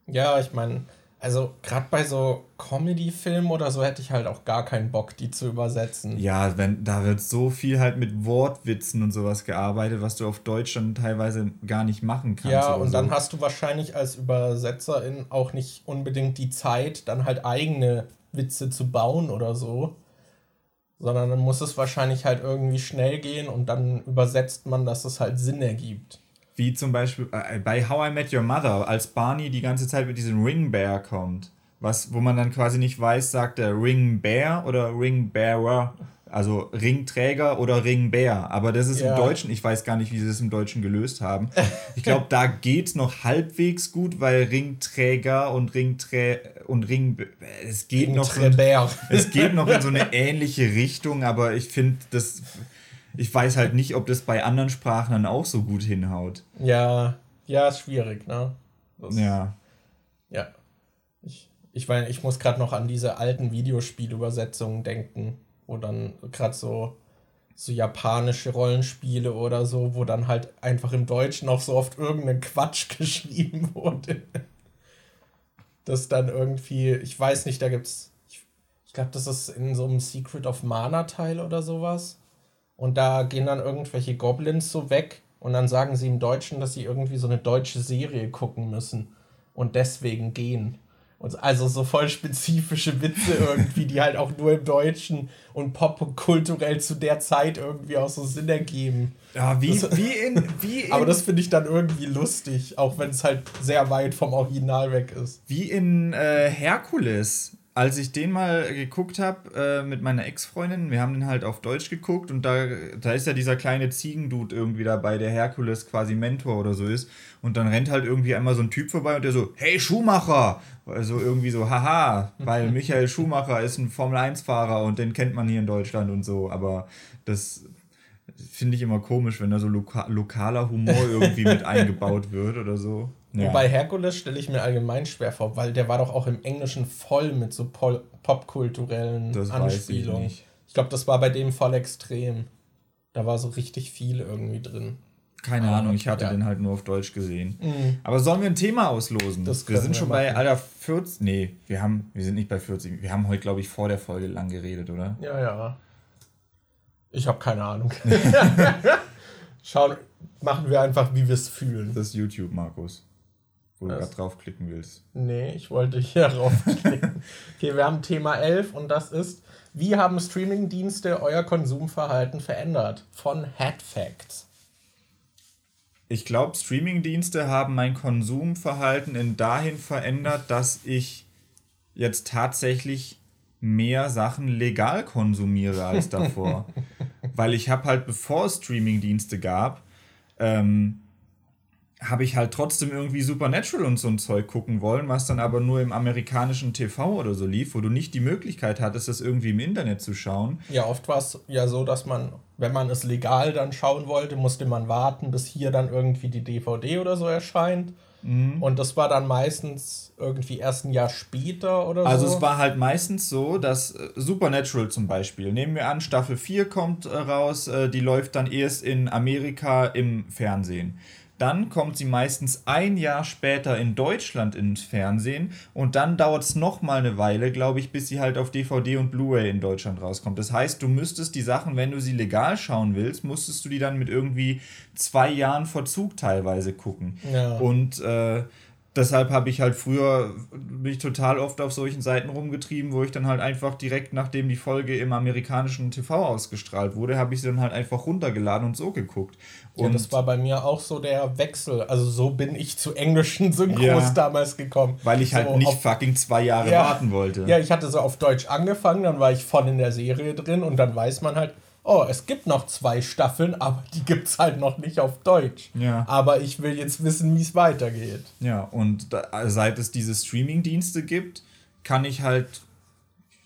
[SPEAKER 1] Ja, ich meine, also gerade bei so Comedy-Filmen oder so hätte ich halt auch gar keinen Bock, die zu übersetzen.
[SPEAKER 2] Ja, wenn, da wird so viel halt mit Wortwitzen und sowas gearbeitet, was du auf Deutsch dann teilweise gar nicht machen kannst.
[SPEAKER 1] Ja, und
[SPEAKER 2] so.
[SPEAKER 1] dann hast du wahrscheinlich als Übersetzerin auch nicht unbedingt die Zeit, dann halt eigene Witze zu bauen oder so. Sondern dann muss es wahrscheinlich halt irgendwie schnell gehen und dann übersetzt man, dass es halt Sinn ergibt.
[SPEAKER 2] Wie zum Beispiel äh, bei How I Met Your Mother, als Barney die ganze Zeit mit diesem Ring Bear kommt. Was, wo man dann quasi nicht weiß, sagt er Ring Bear oder Ring Bearer. Also Ringträger oder Ringbär. Aber das ist
[SPEAKER 1] Ja.
[SPEAKER 2] im Deutschen, ich weiß gar nicht, wie sie das im Deutschen gelöst haben. Ich glaube, da geht's noch halbwegs gut, weil Ringträger und Ringträ und Ring. Es geht noch. in-
[SPEAKER 1] Ringträber.
[SPEAKER 2] Es geht noch in so eine ähnliche Richtung, aber ich finde, das. Ich weiß halt nicht, ob das bei anderen Sprachen dann auch so gut hinhaut.
[SPEAKER 1] Ja, ja, ist schwierig, ne? Das,
[SPEAKER 2] Ja.
[SPEAKER 1] Ja. Ich, ich meine, ich muss gerade noch an diese alten Videospielübersetzungen denken, wo dann gerade so, so japanische Rollenspiele oder so, wo dann halt einfach im Deutschen auch so oft irgendein Quatsch geschrieben wurde. Das dann irgendwie, ich weiß nicht, da gibt's, ich, ich glaube, das ist in so einem Secret of Mana Teil oder sowas. Und da gehen dann irgendwelche Goblins so weg und dann sagen sie im Deutschen, dass sie irgendwie so eine deutsche Serie gucken müssen und deswegen gehen. Und also so voll spezifische Witze irgendwie, die halt auch nur im Deutschen und popkulturell zu der Zeit irgendwie auch so Sinn ergeben.
[SPEAKER 2] Ja, wie,
[SPEAKER 1] Das-
[SPEAKER 2] wie in. Wie in
[SPEAKER 1] Aber das finde ich dann irgendwie lustig, auch wenn es halt sehr weit vom Original weg ist.
[SPEAKER 2] Wie in äh, Herkules. Als ich den mal geguckt habe äh, mit meiner Ex-Freundin, wir haben den halt auf Deutsch geguckt und da, da ist ja dieser kleine Ziegendude irgendwie dabei, der Herkules quasi Mentor oder so ist. Und dann rennt halt irgendwie einmal so ein Typ vorbei und der so, hey Schumacher! Also irgendwie so, haha, weil Michael Schumacher ist ein Formel-1-Fahrer und den kennt man hier in Deutschland und so. Aber das finde ich immer komisch, wenn da so loka lokaler Humor irgendwie mit eingebaut wird oder so. Ja.
[SPEAKER 1] Wobei Herkules stelle ich mir allgemein schwer vor, weil der war doch auch im Englischen voll mit so pol popkulturellen
[SPEAKER 2] Das ich
[SPEAKER 1] Anspielungen.
[SPEAKER 2] nicht.
[SPEAKER 1] Ich glaube, das war bei dem voll extrem. Da war so richtig viel irgendwie drin.
[SPEAKER 2] Keine
[SPEAKER 1] Aber,
[SPEAKER 2] Ahnung, ich hatte
[SPEAKER 1] ja.
[SPEAKER 2] den halt nur auf Deutsch gesehen.
[SPEAKER 1] Mhm.
[SPEAKER 2] Aber sollen wir ein Thema auslosen?
[SPEAKER 1] Das
[SPEAKER 2] wir sind
[SPEAKER 1] wir
[SPEAKER 2] schon bei
[SPEAKER 1] machen.
[SPEAKER 2] aller 40. Nee, wir, haben, wir sind nicht bei 40. Wir haben heute, glaube ich, vor der Folge lang geredet, oder?
[SPEAKER 1] Ja, ja. Ich habe keine Ahnung. Schauen, machen wir einfach, wie wir es fühlen.
[SPEAKER 2] Das ist YouTube, Markus. Wo du gerade draufklicken willst.
[SPEAKER 1] Nee, ich wollte hier raufklicken. okay, wir haben Thema 11 und das ist, wie haben Streamingdienste euer Konsumverhalten verändert? Von Head Facts.
[SPEAKER 2] Ich glaube, Streamingdienste haben mein Konsumverhalten in dahin verändert, dass ich jetzt tatsächlich mehr Sachen legal konsumiere als davor. Weil ich habe halt, bevor es Streamingdienste gab, ähm, habe ich halt trotzdem irgendwie Supernatural und so ein Zeug gucken wollen, was dann aber nur im amerikanischen TV oder so lief, wo du nicht die Möglichkeit hattest, das irgendwie im Internet zu schauen.
[SPEAKER 1] Ja, oft war es ja so, dass man, wenn man es legal dann schauen wollte, musste man warten, bis hier dann irgendwie die DVD oder so erscheint.
[SPEAKER 2] Mhm.
[SPEAKER 1] Und das war dann meistens irgendwie erst ein Jahr später oder
[SPEAKER 2] Also
[SPEAKER 1] so.
[SPEAKER 2] es war halt meistens so, dass äh, Supernatural zum Beispiel, nehmen wir an, Staffel 4 kommt äh, raus, äh, die läuft dann erst in Amerika im Fernsehen. Dann kommt sie meistens ein Jahr später in Deutschland ins Fernsehen und dann dauert es nochmal eine Weile, glaube ich, bis sie halt auf DVD und Blu-ray in Deutschland rauskommt. Das heißt, du müsstest die Sachen, wenn du sie legal schauen willst, musstest du die dann mit irgendwie zwei Jahren Verzug teilweise gucken.
[SPEAKER 1] Ja.
[SPEAKER 2] Und äh, deshalb habe ich halt früher mich total oft auf solchen Seiten rumgetrieben, wo ich dann halt einfach direkt nachdem die Folge im amerikanischen TV ausgestrahlt wurde, habe ich sie dann halt einfach runtergeladen und so geguckt.
[SPEAKER 1] ja,
[SPEAKER 2] Und
[SPEAKER 1] das war bei mir auch so der Wechsel. Also so bin ich zu englischen Synchros
[SPEAKER 2] Ja.
[SPEAKER 1] damals gekommen.
[SPEAKER 2] weil ich halt
[SPEAKER 1] so
[SPEAKER 2] nicht fucking zwei Jahre
[SPEAKER 1] Ja.
[SPEAKER 2] warten wollte.
[SPEAKER 1] Ja, ich hatte so auf Deutsch angefangen, dann war ich voll in der Serie drin und dann weiß man halt, oh, es gibt noch zwei Staffeln, aber die gibt es halt noch nicht auf Deutsch.
[SPEAKER 2] Ja.
[SPEAKER 1] Aber ich will jetzt wissen, wie es weitergeht.
[SPEAKER 2] Ja, und da, seit es diese Streaming-Dienste gibt, kann ich halt,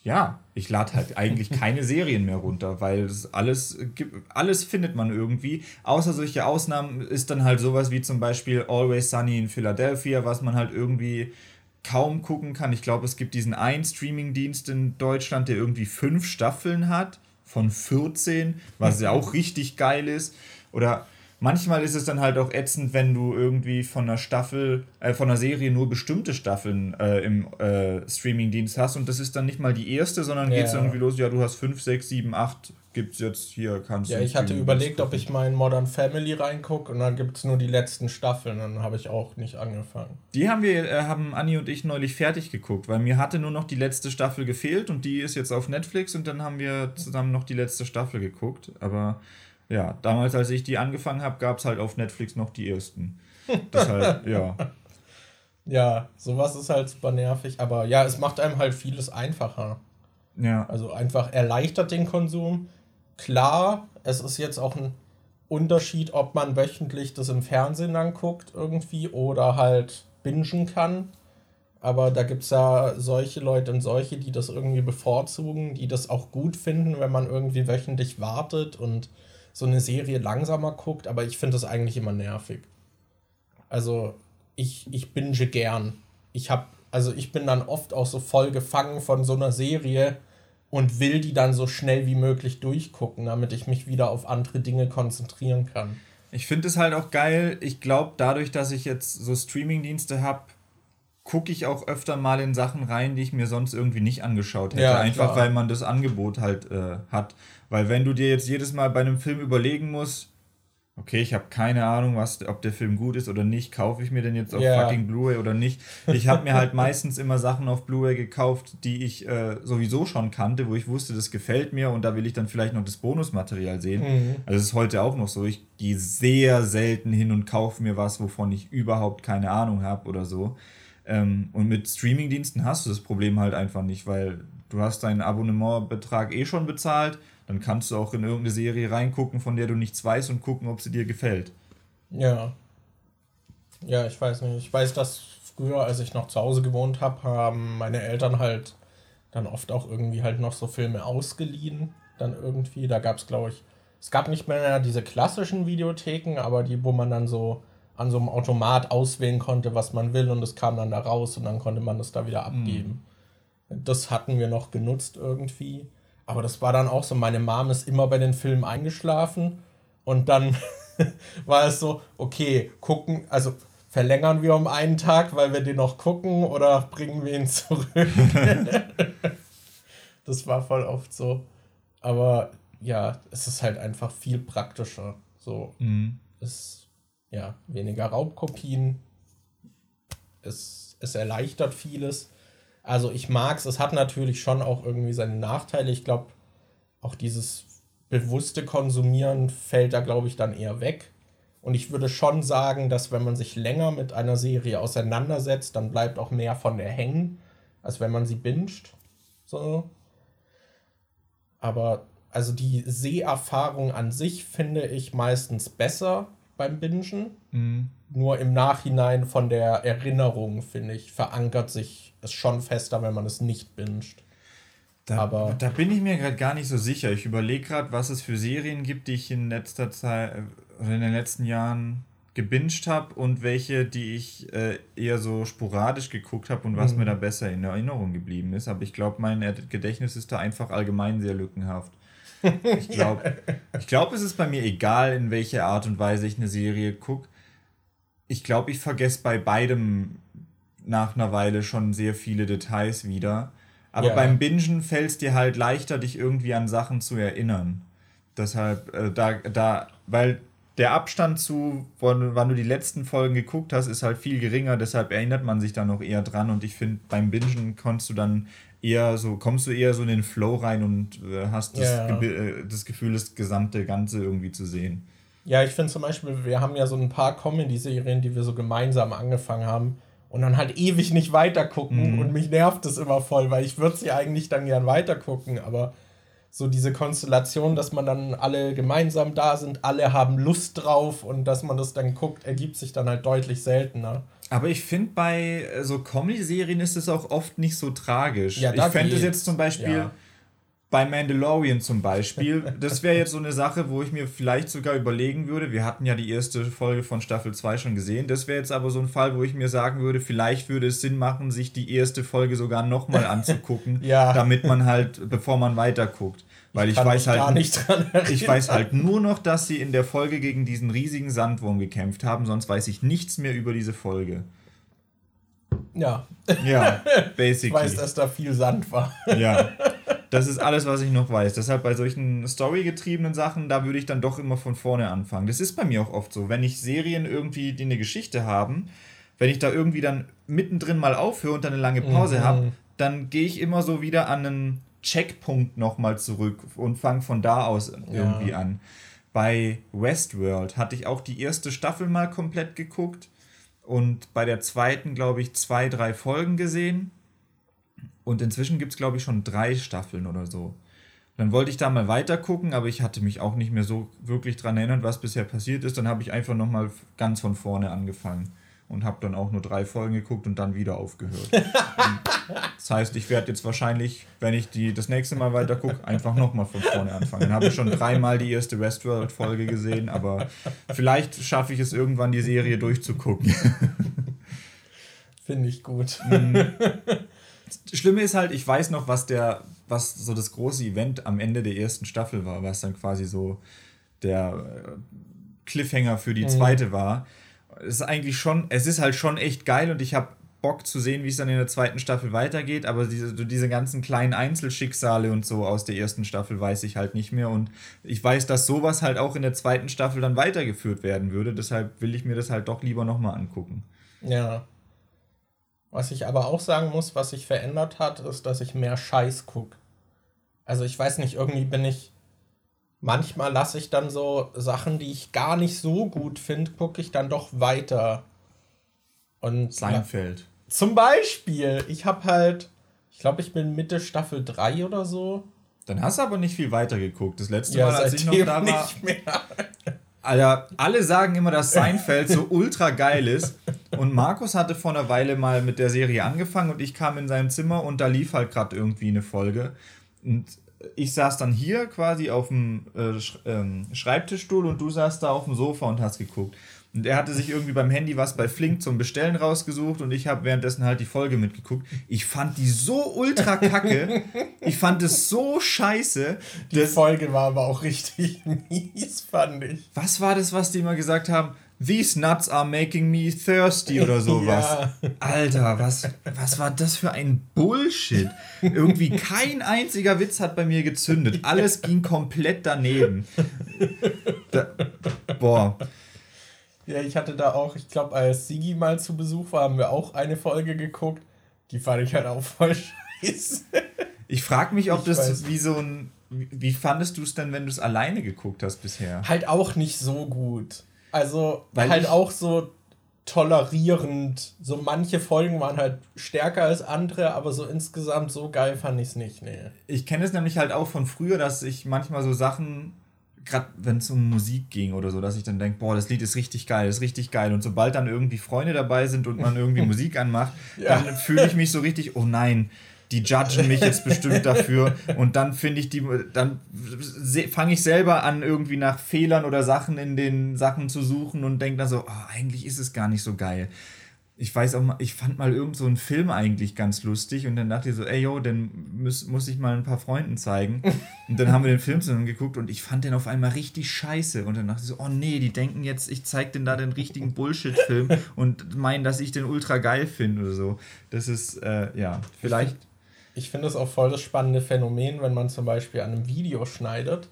[SPEAKER 2] ja, ich lade halt eigentlich keine Serien mehr runter, weil es alles gibt, alles findet man irgendwie. Außer solche Ausnahmen ist dann halt sowas wie zum Beispiel Always Sunny in Philadelphia, was man halt irgendwie kaum gucken kann. Ich glaube, es gibt diesen einen Streaming-Dienst in Deutschland, der irgendwie fünf Staffeln hat von 14, was ja auch richtig geil ist. Oder manchmal ist es dann halt auch ätzend, wenn du irgendwie von einer Staffel, äh, von einer Serie nur bestimmte Staffeln äh, im äh, Streaming-Dienst hast und das ist dann nicht mal die erste, sondern
[SPEAKER 1] Ja.
[SPEAKER 2] geht es irgendwie los, ja, du hast 5, 6, 7, 8, gibt's jetzt hier, kannst
[SPEAKER 1] Ja,
[SPEAKER 2] du. im
[SPEAKER 1] ich hatte überlegt, ob ich mal in Modern Family reingucke und dann gibt es nur die letzten Staffeln. Dann habe ich auch nicht angefangen.
[SPEAKER 2] Die haben wir, äh, haben Anni und ich neulich fertig geguckt, weil mir hatte nur noch die letzte Staffel gefehlt und die ist jetzt auf Netflix und dann haben wir zusammen noch die letzte Staffel geguckt. Aber ja, damals, als ich die angefangen habe, gab es halt auf Netflix noch die ersten. Deshalb, ja.
[SPEAKER 1] Ja, sowas ist halt super nervig. Aber ja, es macht einem halt vieles einfacher.
[SPEAKER 2] Ja.
[SPEAKER 1] Also einfach erleichtert den Konsum. Klar, es ist jetzt auch ein Unterschied, ob man wöchentlich das im Fernsehen dann guckt irgendwie oder halt bingen kann. Aber da gibt es ja solche Leute und solche, die das irgendwie bevorzugen, die das auch gut finden, wenn man irgendwie wöchentlich wartet und so eine Serie langsamer guckt. Aber ich finde das eigentlich immer nervig. Also ich, ich binge gern. Ich habe, also ich bin dann oft auch so voll gefangen von so einer Serie und will die dann so schnell wie möglich durchgucken, damit ich mich wieder auf andere Dinge konzentrieren kann.
[SPEAKER 2] Ich finde es halt auch geil. Ich glaube, dadurch, dass ich jetzt so Streamingdienste habe, gucke ich auch öfter mal in Sachen rein, die ich mir sonst irgendwie nicht angeschaut hätte. Ja, Einfach klar. weil man das Angebot halt äh, hat. Weil wenn du dir jetzt jedes Mal bei einem Film überlegen musst, okay, ich habe keine Ahnung, was, ob der Film gut ist oder nicht, kaufe ich mir den jetzt auf yeah. fucking Blu-ray oder nicht. Ich habe mir halt meistens immer Sachen auf Blu-ray gekauft, die ich äh, sowieso schon kannte, wo ich wusste, das gefällt mir und da will ich dann vielleicht noch das Bonusmaterial sehen. Mhm. Also es ist heute auch noch so, ich gehe sehr selten hin und kaufe mir was, wovon ich überhaupt keine Ahnung habe oder so. Ähm, und mit Streamingdiensten hast du das Problem halt einfach nicht, weil du hast deinen Abonnementbetrag eh schon bezahlt dann kannst du auch in irgendeine Serie reingucken, von der du nichts weißt und gucken, ob sie dir gefällt.
[SPEAKER 1] Ja. Ja, ich weiß nicht. Ich weiß, dass früher, als ich noch zu Hause gewohnt habe, haben meine Eltern halt dann oft auch irgendwie halt noch so Filme ausgeliehen. Dann irgendwie, da gab es, glaube ich, es gab nicht mehr diese klassischen Videotheken, aber die, wo man dann so an so einem Automat auswählen konnte, was man will und es kam dann da raus und dann konnte man das da wieder abgeben. Mhm. Das hatten wir noch genutzt irgendwie. Aber das war dann auch so, meine Mom ist immer bei den Filmen eingeschlafen und dann war es so, okay, gucken, also verlängern wir um einen Tag, weil wir den noch gucken oder bringen wir ihn zurück? das war voll oft so. Aber ja, es ist halt einfach viel praktischer. So, mhm. es, ja, weniger Raubkopien. Es, es erleichtert vieles. Also ich mag es. Es hat natürlich schon auch irgendwie seine Nachteile. Ich glaube, auch dieses bewusste Konsumieren fällt da, glaube ich, dann eher weg. Und ich würde schon sagen, dass wenn man sich länger mit einer Serie auseinandersetzt, dann bleibt auch mehr von der hängen, als wenn man sie binscht. So. Aber also die Seherfahrung an sich finde ich meistens besser beim Bingen. Mhm. Nur im Nachhinein von der Erinnerung, finde ich, verankert sich es schon fester, wenn man es nicht binscht.
[SPEAKER 2] Da, Aber da bin ich mir gerade gar nicht so sicher. Ich überlege gerade, was es für Serien gibt, die ich in letzter Zeit oder in den letzten Jahren gebinged habe und welche, die ich äh, eher so sporadisch geguckt habe und was mhm. mir da besser in Erinnerung geblieben ist. Aber ich glaube, mein Gedächtnis ist da einfach allgemein sehr lückenhaft. Ich glaube, ich glaub, es ist bei mir egal, in welcher Art und Weise ich eine Serie gucke. Ich glaube, ich vergesse bei beidem nach einer Weile schon sehr viele Details wieder. Aber ja. beim Bingen fällt es dir halt leichter, dich irgendwie an Sachen zu erinnern. Deshalb, äh, da, da, weil der Abstand zu, wann, wann du die letzten Folgen geguckt hast, ist halt viel geringer, deshalb erinnert man sich da noch eher dran und ich finde, beim Bingen kannst du dann eher so, kommst du eher so in den Flow rein und äh, hast das, ja. Ge äh, das Gefühl, das gesamte Ganze irgendwie zu sehen.
[SPEAKER 1] Ja, ich finde zum Beispiel, wir haben ja so ein paar Comedy-Serien, die wir so gemeinsam angefangen haben und dann halt ewig nicht weitergucken mhm. und mich nervt das immer voll, weil ich würde sie eigentlich dann gern weitergucken, aber so diese Konstellation, dass man dann alle gemeinsam da sind, alle haben Lust drauf und dass man das dann guckt, ergibt sich dann halt deutlich seltener.
[SPEAKER 2] Aber ich finde, bei äh, so Comedy-Serien ist es auch oft nicht so tragisch. Ja, ich fände es jetzt zum Beispiel, ja bei Mandalorian zum Beispiel, das wäre jetzt so eine Sache, wo ich mir vielleicht sogar überlegen würde, wir hatten ja die erste Folge von Staffel 2 schon gesehen, das wäre jetzt aber so ein Fall, wo ich mir sagen würde, vielleicht würde es Sinn machen, sich die erste Folge sogar nochmal anzugucken, ja. damit man halt, bevor man weiterguckt. Weil ich, ich weiß halt, ich weiß halt nur noch, dass sie in der Folge gegen diesen riesigen Sandwurm gekämpft haben, sonst weiß ich nichts mehr über diese Folge.
[SPEAKER 1] Ja. Ja, basically. Ich weiß, dass da viel Sand war.
[SPEAKER 2] Ja. Das ist alles, was ich noch weiß. Deshalb bei solchen storygetriebenen Sachen, da würde ich dann doch immer von vorne anfangen. Das ist bei mir auch oft so. Wenn ich Serien irgendwie, die eine Geschichte haben, wenn ich da irgendwie dann mittendrin mal aufhöre und dann eine lange Pause mhm. habe, dann gehe ich immer so wieder an einen Checkpunkt nochmal zurück und fange von da aus irgendwie ja. an. Bei Westworld hatte ich auch die erste Staffel mal komplett geguckt und bei der zweiten, glaube ich, zwei, drei Folgen gesehen. Und inzwischen gibt es, glaube ich, schon drei Staffeln oder so. Dann wollte ich da mal weiter gucken, aber ich hatte mich auch nicht mehr so wirklich dran erinnert, was bisher passiert ist. Dann habe ich einfach nochmal ganz von vorne angefangen und habe dann auch nur drei Folgen geguckt und dann wieder aufgehört. das heißt, ich werde jetzt wahrscheinlich, wenn ich die das nächste Mal weiter gucke, einfach nochmal von vorne anfangen. Dann habe ich schon dreimal die erste Westworld-Folge gesehen, aber vielleicht schaffe ich es irgendwann, die Serie durchzugucken.
[SPEAKER 1] Finde ich gut.
[SPEAKER 2] Schlimme ist halt, ich weiß noch, was der, was so das große Event am Ende der ersten Staffel war, was dann quasi so der äh, Cliffhanger für die mhm. zweite war es ist eigentlich schon, es ist halt schon echt geil und ich habe Bock zu sehen, wie es dann in der zweiten Staffel weitergeht, aber diese, diese ganzen kleinen Einzelschicksale und so aus der ersten Staffel weiß ich halt nicht mehr und ich weiß, dass sowas halt auch in der zweiten Staffel dann weitergeführt werden würde, deshalb will ich mir das halt doch lieber nochmal angucken.
[SPEAKER 1] Ja. Was ich aber auch sagen muss, was sich verändert hat, ist, dass ich mehr Scheiß gucke. Also ich weiß nicht, irgendwie bin ich manchmal lasse ich dann so Sachen, die ich gar nicht so gut finde, gucke ich dann doch weiter. Und
[SPEAKER 2] Seinfeld.
[SPEAKER 1] Zum Beispiel, ich habe halt, ich glaube, ich bin Mitte Staffel 3 oder so.
[SPEAKER 2] Dann hast du aber nicht viel weiter geguckt. Das letzte ja, Mal, als ich noch da war. Nicht mehr. Alter, alle sagen immer, dass Seinfeld so ultra geil ist. Und Markus hatte vor einer Weile mal mit der Serie angefangen und ich kam in sein Zimmer und da lief halt gerade irgendwie eine Folge. Und ich saß dann hier quasi auf dem äh, ähm, Schreibtischstuhl und du saßt da auf dem Sofa und hast geguckt. Und er hatte sich irgendwie beim Handy was bei Flink zum Bestellen rausgesucht und ich habe währenddessen halt die Folge mitgeguckt. Ich fand die so ultra kacke. ich fand es so scheiße.
[SPEAKER 1] Die Folge war aber auch richtig mies, fand ich.
[SPEAKER 2] Was war das, was die immer gesagt haben? These nuts are making me thirsty oder sowas. Ja. Alter, was, was war das für ein Bullshit? Irgendwie kein einziger Witz hat bei mir gezündet. Alles ging komplett daneben. Da,
[SPEAKER 1] boah. Ja, ich hatte da auch, ich glaube, als Sigi mal zu Besuch war, haben wir auch eine Folge geguckt. Die fand ich halt auch voll scheiße.
[SPEAKER 2] Ich frage mich, ob ich das weiß. wie so ein. Wie fandest du es denn, wenn du es alleine geguckt hast bisher?
[SPEAKER 1] Halt auch nicht so gut. Also Weil halt auch so tolerierend. So manche Folgen waren halt stärker als andere, aber so insgesamt so geil fand ich es nicht. Nee.
[SPEAKER 2] Ich kenne es nämlich halt auch von früher, dass ich manchmal so Sachen, gerade wenn es um Musik ging oder so, dass ich dann denke, boah, das Lied ist richtig geil, ist richtig geil. Und sobald dann irgendwie Freunde dabei sind und man irgendwie Musik anmacht, ja. dann fühle ich mich so richtig, oh nein, die judgen mich jetzt bestimmt dafür und dann finde ich die, dann fange ich selber an, irgendwie nach Fehlern oder Sachen in den Sachen zu suchen und denke dann so, oh, eigentlich ist es gar nicht so geil. Ich weiß auch mal, ich fand mal irgend so einen Film eigentlich ganz lustig und dann dachte ich so, ey yo, den muss, muss ich mal ein paar Freunden zeigen. Und dann haben wir den Film zusammen geguckt und ich fand den auf einmal richtig scheiße. Und dann dachte ich so, oh nee, die denken jetzt, ich zeig denen da den richtigen Bullshit-Film und meinen, dass ich den ultra geil finde oder so. Das ist, äh, ja, vielleicht
[SPEAKER 1] ich finde es auch voll das spannende Phänomen, wenn man zum Beispiel an einem Video schneidet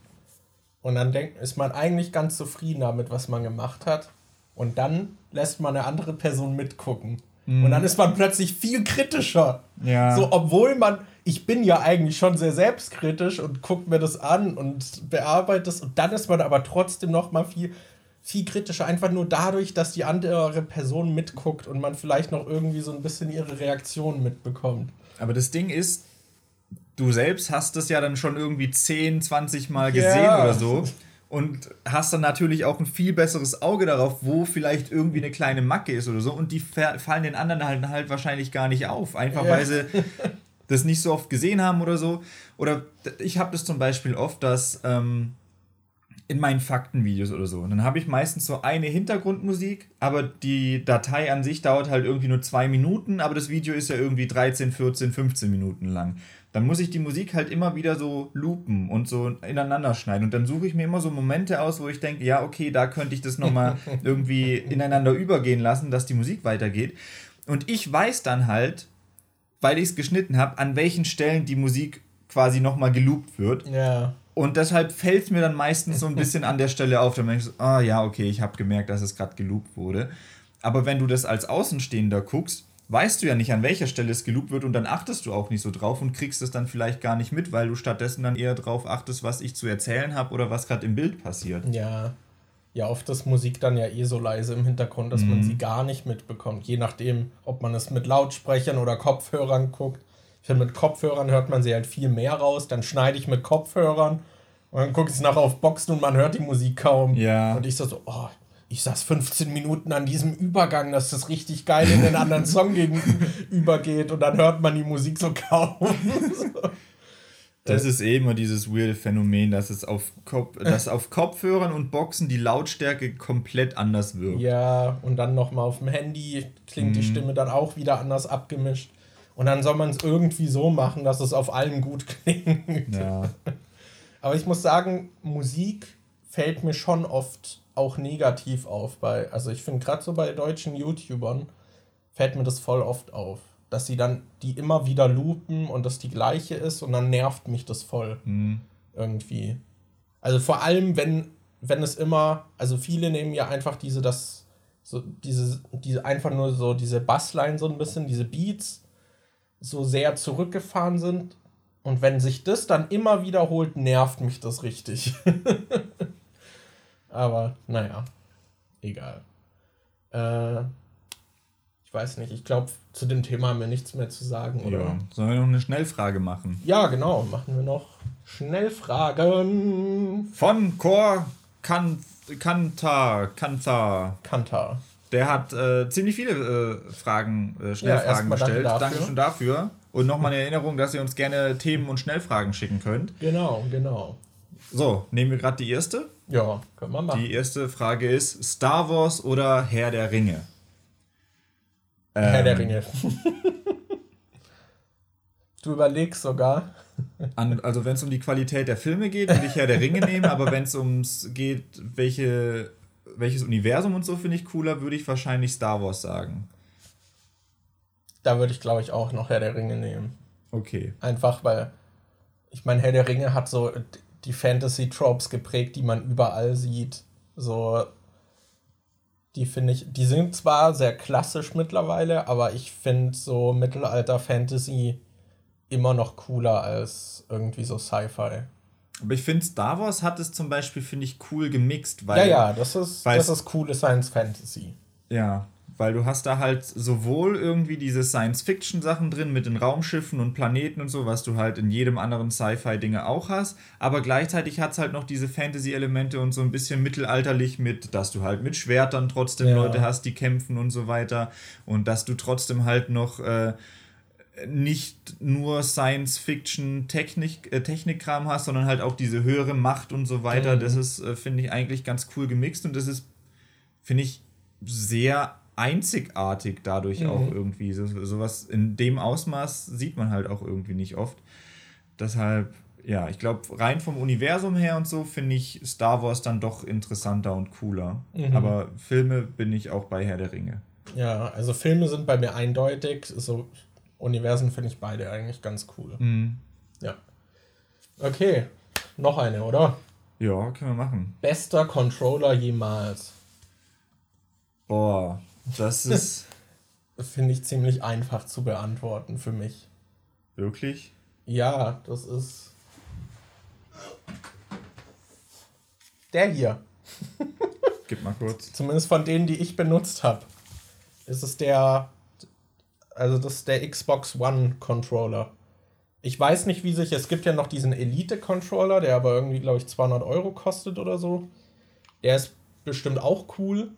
[SPEAKER 1] und dann denkt, ist man eigentlich ganz zufrieden damit, was man gemacht hat. Und dann lässt man eine andere Person mitgucken. Mhm. Und dann ist man plötzlich viel kritischer. Ja. So, obwohl man, ich bin ja eigentlich schon sehr selbstkritisch und guckt mir das an und bearbeitet es. Und dann ist man aber trotzdem noch mal viel, viel kritischer. Einfach nur dadurch, dass die andere Person mitguckt und man vielleicht noch irgendwie so ein bisschen ihre Reaktion mitbekommt.
[SPEAKER 2] Aber das Ding ist, du selbst hast das ja dann schon irgendwie 10, 20 Mal gesehen ja. oder so. Und hast dann natürlich auch ein viel besseres Auge darauf, wo vielleicht irgendwie eine kleine Macke ist oder so. Und die fallen den anderen halt, halt wahrscheinlich gar nicht auf. Einfach ja. weil sie das nicht so oft gesehen haben oder so. Oder ich habe das zum Beispiel oft, dass ähm, in meinen Faktenvideos oder so. Und dann habe ich meistens so eine Hintergrundmusik, aber die Datei an sich dauert halt irgendwie nur zwei Minuten, aber das Video ist ja irgendwie 13, 14, 15 Minuten lang. Dann muss ich die Musik halt immer wieder so loopen und so ineinander schneiden. Und dann suche ich mir immer so Momente aus, wo ich denke, ja, okay, da könnte ich das nochmal irgendwie ineinander übergehen lassen, dass die Musik weitergeht. Und ich weiß dann halt, weil ich es geschnitten habe, an welchen Stellen die Musik quasi nochmal geloopt wird. Ja. Und deshalb fällt es mir dann meistens so ein bisschen an der Stelle auf. Dann denke ich so, ah ja, okay, ich habe gemerkt, dass es gerade geloopt wurde. Aber wenn du das als Außenstehender guckst, weißt du ja nicht, an welcher Stelle es geloopt wird und dann achtest du auch nicht so drauf und kriegst es dann vielleicht gar nicht mit, weil du stattdessen dann eher drauf achtest, was ich zu erzählen habe oder was gerade im Bild passiert.
[SPEAKER 1] Ja. Ja, oft ist Musik dann ja eh so leise im Hintergrund, dass mhm. man sie gar nicht mitbekommt. Je nachdem, ob man es mit Lautsprechern oder Kopfhörern guckt Ich finde, mit Kopfhörern hört man sie halt viel mehr raus. Dann schneide ich mit Kopfhörern und dann gucke ich nachher auf Boxen und man hört die Musik kaum.
[SPEAKER 2] Ja.
[SPEAKER 1] Und ich so, oh, ich saß 15 Minuten an diesem Übergang, dass das richtig geil in den anderen Song gegenübergeht und dann hört man die Musik so kaum.
[SPEAKER 2] Das ist eh immer dieses weirde Phänomen, dass es auf, Kopf, dass auf Kopfhörern und Boxen die Lautstärke komplett anders wirkt.
[SPEAKER 1] Ja, und dann nochmal auf dem Handy klingt die
[SPEAKER 2] Mhm.
[SPEAKER 1] Stimme dann auch wieder anders abgemischt. Und dann soll man es irgendwie so machen, dass es auf allen gut klingt.
[SPEAKER 2] Ja.
[SPEAKER 1] Aber ich muss sagen, Musik fällt mir schon oft auch negativ auf. Bei, also ich finde gerade so bei deutschen YouTubern fällt mir das voll oft auf. Dass sie dann die immer wieder loopen und das die gleiche ist und dann nervt mich das voll.
[SPEAKER 2] Hm.
[SPEAKER 1] Irgendwie. Also vor allem, wenn, wenn es immer, also viele nehmen ja einfach diese, das, so diese, diese einfach nur so diese Bassline so ein bisschen, diese Beats so sehr zurückgefahren sind. Und wenn sich das dann immer wiederholt, nervt mich das richtig. Aber naja, egal. Äh, ich weiß nicht, ich glaube, zu dem Thema haben wir nichts mehr zu sagen, oder?
[SPEAKER 2] ja. Sollen wir noch eine Schnellfrage machen?
[SPEAKER 1] Ja, genau. Machen wir noch Schnellfragen.
[SPEAKER 2] Von Chor kan Kanta, Kanta.
[SPEAKER 1] Kantar.
[SPEAKER 2] Der hat äh, ziemlich viele äh, Fragen, äh, Schnellfragen
[SPEAKER 1] danke
[SPEAKER 2] gestellt.
[SPEAKER 1] dafür.
[SPEAKER 2] Danke schon dafür. Und nochmal eine Erinnerung, dass ihr uns gerne Themen und Schnellfragen schicken könnt.
[SPEAKER 1] Genau, genau.
[SPEAKER 2] So, nehmen wir gerade die erste.
[SPEAKER 1] Ja, können wir machen.
[SPEAKER 2] Die erste Frage ist: Star Wars oder Herr der Ringe?
[SPEAKER 1] Herr der
[SPEAKER 2] Ähm,
[SPEAKER 1] Ringe. du überlegst sogar.
[SPEAKER 2] An, also wenn es um die Qualität der Filme geht, würde ich Herr der Ringe nehmen, aber wenn es ums geht, welche, welches Universum und so finde ich cooler, würde ich wahrscheinlich Star Wars sagen.
[SPEAKER 1] Da würde ich, glaube ich, auch noch Herr der Ringe nehmen.
[SPEAKER 2] Okay.
[SPEAKER 1] Einfach, weil ich meine, Herr der Ringe hat so die Fantasy-Tropes geprägt, die man überall sieht. So, die finde ich, die sind zwar sehr klassisch mittlerweile, aber ich finde so Mittelalter-Fantasy immer noch cooler als irgendwie so Sci-Fi.
[SPEAKER 2] Aber ich finde, Star Wars hat es zum Beispiel, finde ich, cool gemixt, weil.
[SPEAKER 1] Ja, ja, das ist, das ist coole Science-Fantasy.
[SPEAKER 2] Ja, weil du hast da halt sowohl irgendwie diese Science-Fiction-Sachen drin mit den Raumschiffen und Planeten und so, was du halt in jedem anderen Sci-Fi-Dinge auch hast, aber gleichzeitig hat es halt noch diese Fantasy-Elemente und so ein bisschen mittelalterlich mit, dass du halt mit Schwertern trotzdem
[SPEAKER 1] Ja.
[SPEAKER 2] Leute hast, die kämpfen und so weiter und dass du trotzdem halt noch äh, nicht nur Science-Fiction-Technik, äh, hast, sondern halt auch diese höhere Macht und so weiter.
[SPEAKER 1] Mhm.
[SPEAKER 2] Das ist, äh, finde ich, eigentlich ganz cool gemixt und das ist, finde ich, sehr einzigartig dadurch
[SPEAKER 1] Mhm.
[SPEAKER 2] auch irgendwie. So, sowas in dem Ausmaß sieht man halt auch irgendwie nicht oft. Deshalb, ja, ich glaube, rein vom Universum her und so finde ich Star Wars dann doch interessanter und cooler.
[SPEAKER 1] Mhm.
[SPEAKER 2] Aber Filme bin ich auch bei Herr der Ringe.
[SPEAKER 1] Ja, also Filme sind bei mir eindeutig. So Universen finde ich beide eigentlich ganz cool.
[SPEAKER 2] Mhm.
[SPEAKER 1] Ja. Okay, noch eine, oder?
[SPEAKER 2] Ja, können wir machen.
[SPEAKER 1] Bester Controller jemals.
[SPEAKER 2] Boah, das ist
[SPEAKER 1] Finde ich ziemlich einfach zu beantworten für mich.
[SPEAKER 2] wirklich.
[SPEAKER 1] Ja, das ist. Der hier.
[SPEAKER 2] Gib mal kurz.
[SPEAKER 1] Zumindest von denen, die ich benutzt habe. Ist es der. Also, das ist der Xbox One Controller. Ich weiß nicht, wie sich. Es gibt ja noch diesen Elite-Controller, der aber irgendwie, glaube ich, 200 Euro kostet oder so. Der ist bestimmt auch cool.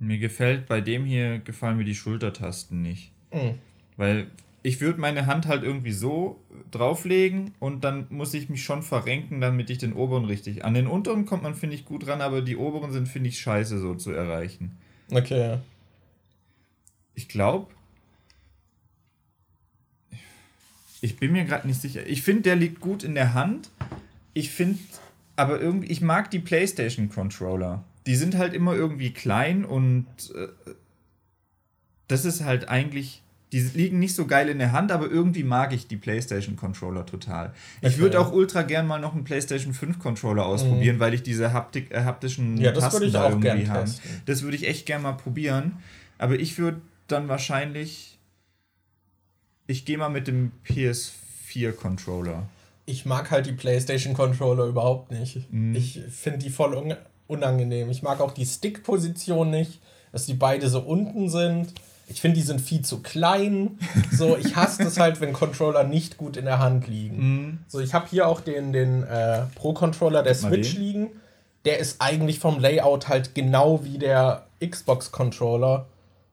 [SPEAKER 2] Mir gefällt bei dem hier gefallen mir die Schultertasten nicht.
[SPEAKER 1] Mhm.
[SPEAKER 2] Weil ich würde meine Hand halt irgendwie so drauflegen und dann muss ich mich schon verrenken, damit ich den oberen richtig. An den unteren kommt man, finde ich, gut ran, aber die oberen sind, finde ich, scheiße so zu erreichen.
[SPEAKER 1] Okay.
[SPEAKER 2] Ich glaube. Ich bin mir gerade nicht sicher. Ich finde, der liegt gut in der Hand. Ich finde, aber irgendwie, ich mag die PlayStation Controller. Die sind halt immer irgendwie klein und äh, das ist halt eigentlich. Die liegen nicht so geil in der Hand, aber irgendwie mag ich die PlayStation Controller total. Ich würde auch ultra gern mal noch einen PlayStation 5 Controller ausprobieren, weil ich diese Haptik, äh, haptischen
[SPEAKER 1] Mhm. Ja, das würde ich
[SPEAKER 2] da
[SPEAKER 1] auch
[SPEAKER 2] irgendwie
[SPEAKER 1] gern
[SPEAKER 2] haben.
[SPEAKER 1] testen.
[SPEAKER 2] Das würde ich echt gern mal probieren. Aber ich würde dann wahrscheinlich. Ich gehe mal mit dem PS4-Controller.
[SPEAKER 1] Ich mag halt die PlayStation Controller überhaupt nicht.
[SPEAKER 2] Mhm.
[SPEAKER 1] Ich finde die voll unangenehm. Ich mag auch die Stick-Position nicht, dass die beide so unten sind. Ich finde, die sind viel zu klein. So, ich hasse es halt, wenn Controller nicht gut in der Hand liegen.
[SPEAKER 2] Mhm.
[SPEAKER 1] So, ich habe hier auch den, den äh, Pro-Controller der Switch liegen. Der ist eigentlich vom Layout halt genau wie der Xbox-Controller.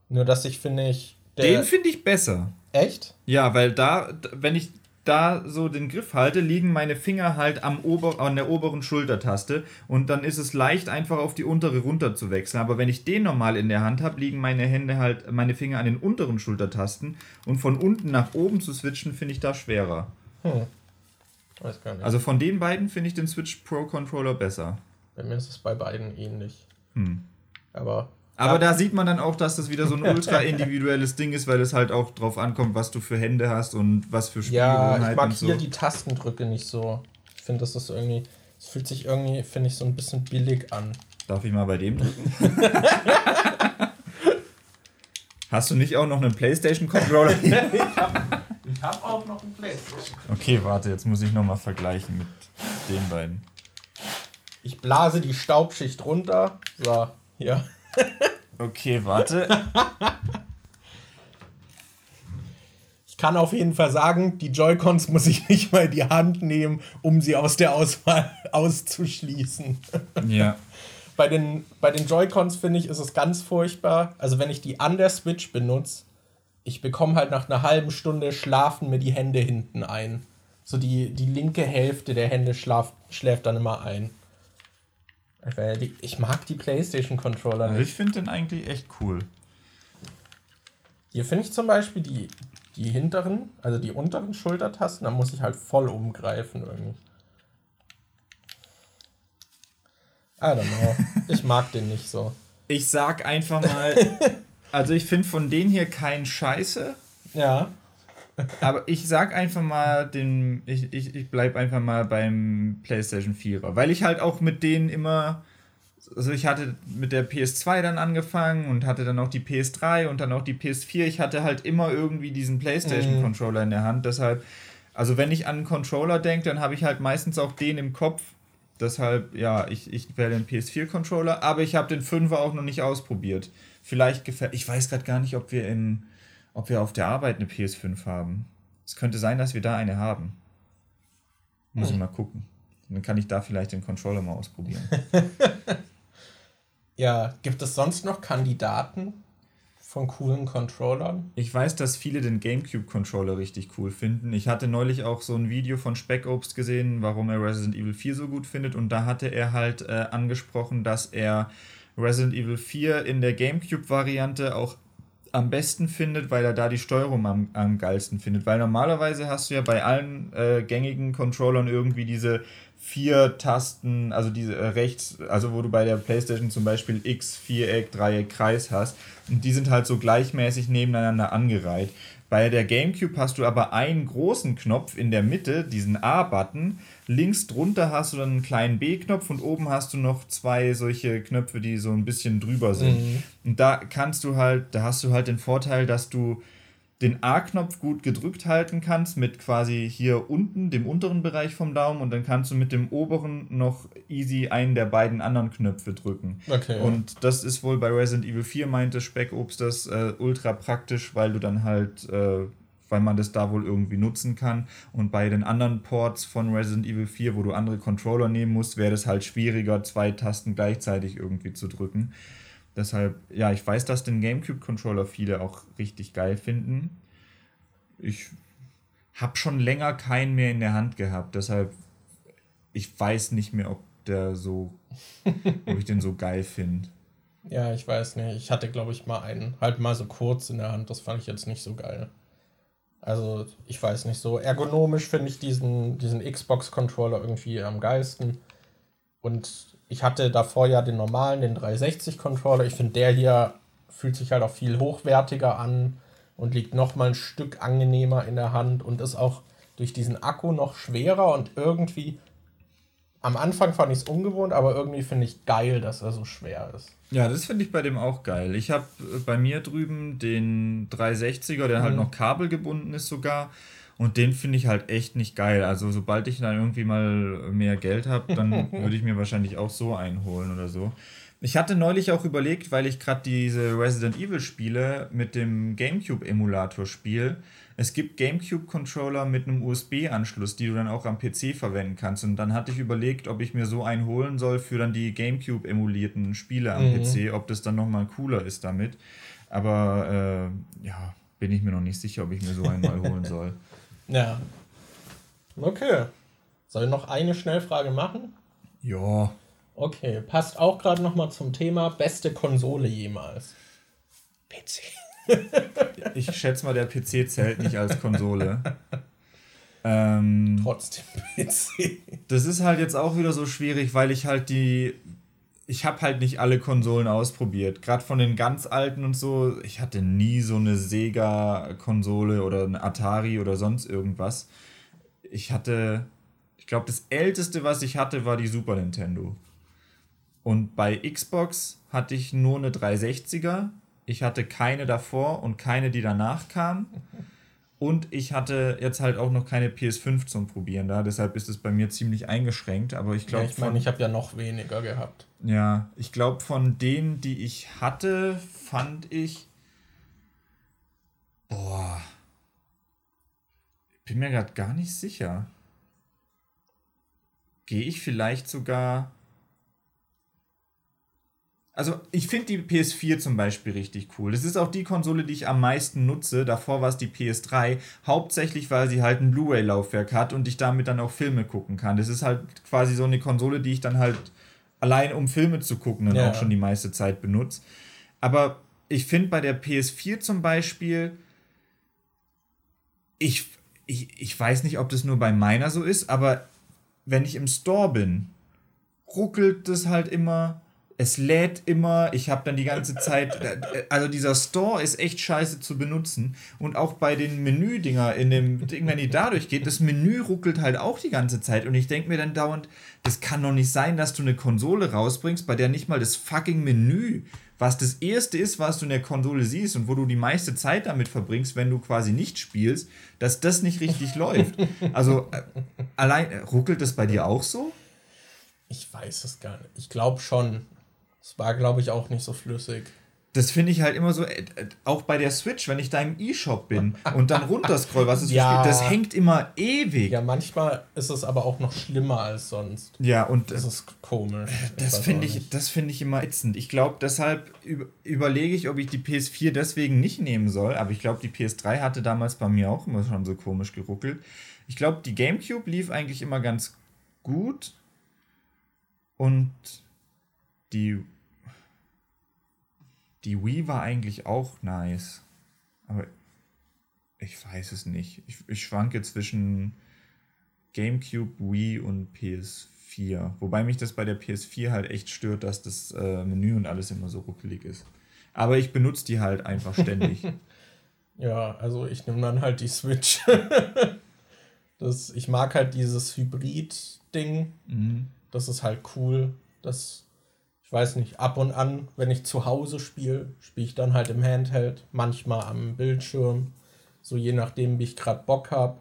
[SPEAKER 1] Nur, dass ich finde ich.
[SPEAKER 2] Den finde ich besser.
[SPEAKER 1] echt?
[SPEAKER 2] Ja, weil da, wenn ich da so den Griff halte, liegen meine Finger halt am ober, an der oberen Schultertaste und dann ist es leicht, einfach auf die untere runter zu wechseln. Aber wenn ich den normal in der Hand habe, liegen meine Hände halt, meine Finger an den unteren Schultertasten und von unten nach oben zu switchen, finde ich da schwerer.
[SPEAKER 1] Weiß gar nicht.
[SPEAKER 2] Also von den beiden finde ich den Switch Pro Controller besser.
[SPEAKER 1] Bei mir ist es bei beiden ähnlich.
[SPEAKER 2] Hm.
[SPEAKER 1] Aber.
[SPEAKER 2] Aber
[SPEAKER 1] Ja.
[SPEAKER 2] da sieht man dann auch, dass das wieder so ein ultra individuelles Ding ist, weil es halt auch drauf ankommt, was du für Hände hast und was für
[SPEAKER 1] Ja,
[SPEAKER 2] Spielgewohnheiten
[SPEAKER 1] ich mag
[SPEAKER 2] und so.
[SPEAKER 1] hier die Tastendrücke nicht so. Ich finde, das ist irgendwie. Es fühlt sich irgendwie, finde ich, so ein bisschen billig an.
[SPEAKER 2] Darf ich mal bei dem drücken? Hast du nicht auch noch einen PlayStation-Controller?
[SPEAKER 1] Ich habe auch noch ein Playstation.
[SPEAKER 2] okay, warte, jetzt muss ich nochmal vergleichen mit den beiden.
[SPEAKER 1] Ich blase die Staubschicht runter. So, hier.
[SPEAKER 2] Okay, warte.
[SPEAKER 1] Ich kann auf jeden Fall sagen, die Joy-Cons muss ich nicht mal in die Hand nehmen, um sie aus der Auswahl auszuschließen.
[SPEAKER 2] Ja.
[SPEAKER 1] Bei den, bei den Joy-Cons finde ich, ist es ganz furchtbar. Also, wenn ich die an der Switch benutze, ich bekomme halt nach einer halben Stunde schlafen mir die Hände hinten ein. So die, die linke Hälfte der Hände schlaf, schläft dann immer ein. Weil die- Ich mag die PlayStation-Controller
[SPEAKER 2] Also
[SPEAKER 1] nicht.
[SPEAKER 2] ich finde den eigentlich echt cool.
[SPEAKER 1] Hier finde ich zum Beispiel die, die hinteren, also die unteren Schultertasten, da muss ich halt voll umgreifen irgendwie. I don't know. Ich mag den nicht so.
[SPEAKER 2] Ich sag einfach mal, also ich finde von denen hier kein Scheiße,
[SPEAKER 1] Ja.
[SPEAKER 2] Aber ich sag einfach mal, den, ich, ich, ich bleib einfach mal beim PlayStation 4er, weil ich halt auch mit denen immer, also ich hatte mit der PS2 dann angefangen und hatte dann auch die PS3 und dann auch die PS4. Ich hatte halt immer irgendwie diesen PlayStation-Controller in der Hand, deshalb, also wenn ich an einen Controller denke, dann habe ich halt meistens auch den im Kopf. Deshalb, ja, ich, ich wähle den PS4-Controller, aber ich habe den 5er auch noch nicht ausprobiert. Vielleicht gefällt. Ich weiß gerade gar nicht, ob wir in, ob wir auf der Arbeit eine PS5 haben. Es könnte sein, dass wir da eine haben. Muss ich mal gucken. Dann kann ich da vielleicht den Controller mal ausprobieren.
[SPEAKER 1] Ja, gibt es sonst noch Kandidaten von coolen Controllern?
[SPEAKER 2] Ich weiß, dass viele den GameCube-Controller richtig cool finden. Ich hatte neulich auch so ein Video von Speckobst gesehen, warum er Resident Evil 4 so gut findet. Und da hatte er halt äh, angesprochen, dass er Resident Evil 4 in der GameCube-Variante auch am besten findet, weil er da die Steuerung am, am geilsten findet. Weil normalerweise hast du ja bei allen äh, gängigen Controllern irgendwie diese vier Tasten, also diese äh, rechts, also wo du bei der PlayStation zum Beispiel X, Viereck, Dreieck, Kreis hast. Und die sind halt so gleichmäßig nebeneinander angereiht. Bei der GameCube hast du aber einen großen Knopf in der Mitte, diesen A-Button. Links drunter hast du dann einen kleinen B-Knopf und oben hast du noch zwei solche Knöpfe, die so ein bisschen drüber sind. Und da kannst du halt, da hast du halt den Vorteil, dass du den A-Knopf gut gedrückt halten kannst mit quasi hier unten, dem unteren Bereich vom Daumen und dann kannst du mit dem oberen noch easy einen der beiden anderen Knöpfe drücken.
[SPEAKER 1] Okay.
[SPEAKER 2] Und das ist wohl bei Resident Evil 4 meinte Speckobst das äh, ultra praktisch, weil du dann halt, äh, weil man das da wohl irgendwie nutzen kann. Und bei den anderen Ports von Resident Evil 4, wo du andere Controller nehmen musst, wäre das halt schwieriger, zwei Tasten gleichzeitig irgendwie zu drücken. Deshalb, ja, ich weiß, dass den GameCube-Controller viele auch richtig geil finden. Ich habe schon länger keinen mehr in der Hand gehabt, deshalb, ich weiß nicht mehr, ob der so, ob ich den so geil finde.
[SPEAKER 1] Ja, ich weiß nicht. Ich hatte, glaube ich, mal einen, halt mal so kurz in der Hand. Das fand ich jetzt nicht so geil. Also, ich weiß nicht, so ergonomisch finde ich diesen, diesen Xbox-Controller irgendwie am geilsten. Und ich hatte davor ja den normalen, den 360-Controller. Ich finde, der hier fühlt sich halt auch viel hochwertiger an und liegt noch mal ein Stück angenehmer in der Hand und ist auch durch diesen Akku noch schwerer und irgendwie am Anfang fand ich es ungewohnt, aber irgendwie finde ich geil, dass er so schwer ist.
[SPEAKER 2] Ja, das finde ich bei dem auch geil. Ich habe bei mir drüben den 360er, der halt noch kabelgebunden ist sogar. Und den finde ich halt echt nicht geil. Also sobald ich dann irgendwie mal mehr Geld habe, dann würde ich mir wahrscheinlich auch so einen holen oder so. Ich hatte neulich auch überlegt, weil ich gerade diese Resident Evil Spiele mit dem GameCube-Emulator spiele. Es gibt GameCube-Controller mit einem USB-Anschluss, die du dann auch am PC verwenden kannst. Und dann hatte ich überlegt, ob ich mir so einen holen soll für dann die GameCube-emulierten Spiele am mhm. PC, ob das dann nochmal cooler ist damit. Aber äh, ja, bin ich mir noch nicht sicher, ob ich mir so einen mal holen soll.
[SPEAKER 1] Ja. Okay. Soll ich noch eine Schnellfrage machen? Ja. Okay, passt auch gerade noch mal zum Thema beste Konsole jemals. PC.
[SPEAKER 2] ich schätze mal, der PC zählt nicht als Konsole. Ähm, Trotzdem PC. Das ist halt jetzt auch wieder so schwierig, weil ich halt die. Ich habe halt nicht alle Konsolen ausprobiert. Gerade von den ganz alten und so. Ich hatte nie so eine Sega-Konsole oder eine Atari oder sonst irgendwas. Ich hatte. Ich glaube, das älteste, was ich hatte, war die Super Nintendo. Und bei Xbox hatte ich nur eine 360er. Ich hatte keine davor und keine, die danach kam. Und ich hatte jetzt halt auch noch keine PS5 zum Probieren da. Deshalb ist es bei mir ziemlich eingeschränkt. Aber ich glaube.
[SPEAKER 1] Ja, ich meine, ich habe ja noch weniger gehabt.
[SPEAKER 2] Ja, ich glaube, von denen, die ich hatte, fand ich. Boah. Bin mir gerade gar nicht sicher. Gehe ich vielleicht sogar also ich finde die PS4 zum Beispiel richtig cool. Das ist auch die Konsole, die ich am meisten nutze. Davor war es die PS3. Hauptsächlich, weil sie halt ein Blu-ray-Laufwerk hat und ich damit dann auch Filme gucken kann. Das ist halt quasi so eine Konsole, die ich dann halt allein um Filme zu gucken dann ja. auch schon die meiste Zeit benutze. Aber ich finde bei der PS4 zum Beispiel, ich, ich, ich weiß nicht, ob das nur bei meiner so ist, aber wenn ich im Store bin, ruckelt das halt immer es lädt immer, ich habe dann die ganze Zeit, äh, also dieser Store ist echt scheiße zu benutzen und auch bei den Menüdinger in dem Ding, wenn die dadurch geht, das Menü ruckelt halt auch die ganze Zeit und ich denke mir dann dauernd, das kann doch nicht sein, dass du eine Konsole rausbringst, bei der nicht mal das fucking Menü, was das erste ist, was du in der Konsole siehst und wo du die meiste Zeit damit verbringst, wenn du quasi nicht spielst, dass das nicht richtig läuft. Also äh, allein ruckelt das bei dir auch so?
[SPEAKER 1] Ich weiß es gar nicht. Ich glaube schon. Das war, glaube ich, auch nicht so flüssig.
[SPEAKER 2] Das finde ich halt immer so, äh, auch bei der Switch, wenn ich da im E-Shop bin und dann runterscroll, was es ja. Spiel, das hängt immer ewig.
[SPEAKER 1] Ja, manchmal ist es aber auch noch schlimmer als sonst.
[SPEAKER 2] Ja, und
[SPEAKER 1] das ist komisch.
[SPEAKER 2] Das finde ich, das finde ich immer ätzend. Ich glaube, deshalb überlege ich, ob ich die PS4 deswegen nicht nehmen soll, aber ich glaube, die PS3 hatte damals bei mir auch immer schon so komisch geruckelt. Ich glaube, die GameCube lief eigentlich immer ganz gut und die die Wii war eigentlich auch nice. Aber ich weiß es nicht. Ich, ich schwanke zwischen GameCube, Wii und PS4. Wobei mich das bei der PS4 halt echt stört, dass das äh, Menü und alles immer so ruckelig ist. Aber ich benutze die halt einfach ständig.
[SPEAKER 1] ja, also ich nehme dann halt die Switch. das, ich mag halt dieses Hybrid-Ding. Mhm. Das ist halt cool. Das ich weiß nicht, ab und an, wenn ich zu Hause spiele, spiele ich dann halt im Handheld, manchmal am Bildschirm, so je nachdem, wie ich gerade Bock habe.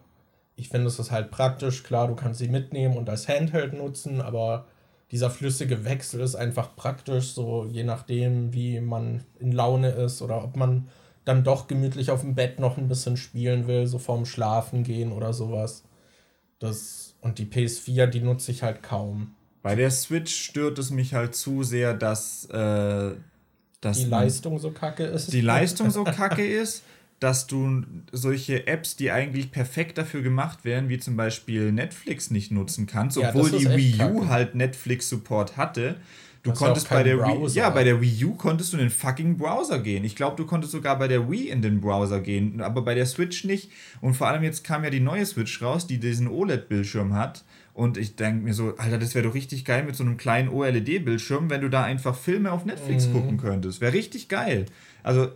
[SPEAKER 1] Ich finde, es ist halt praktisch, klar, du kannst sie mitnehmen und als Handheld nutzen, aber dieser flüssige Wechsel ist einfach praktisch, so je nachdem, wie man in Laune ist oder ob man dann doch gemütlich auf dem Bett noch ein bisschen spielen will, so vorm Schlafen gehen oder sowas. Das, und die PS4, die nutze ich halt kaum.
[SPEAKER 2] Bei der Switch stört es mich halt zu sehr, dass, äh, dass
[SPEAKER 1] die Leistung so kacke ist.
[SPEAKER 2] Die Leistung so kacke ist, dass du solche Apps, die eigentlich perfekt dafür gemacht wären, wie zum Beispiel Netflix nicht nutzen kannst, obwohl ja, die Wii U kacke. halt Netflix-Support hatte. Du das konntest bei der Wii, ja, bei der Wii U konntest du in den fucking Browser gehen. Ich glaube, du konntest sogar bei der Wii in den Browser gehen, aber bei der Switch nicht. Und vor allem jetzt kam ja die neue Switch raus, die diesen OLED-Bildschirm hat. Und ich denke mir so, Alter, das wäre doch richtig geil mit so einem kleinen OLED-Bildschirm, wenn du da einfach Filme auf Netflix mhm. gucken könntest. Wäre richtig geil. Also,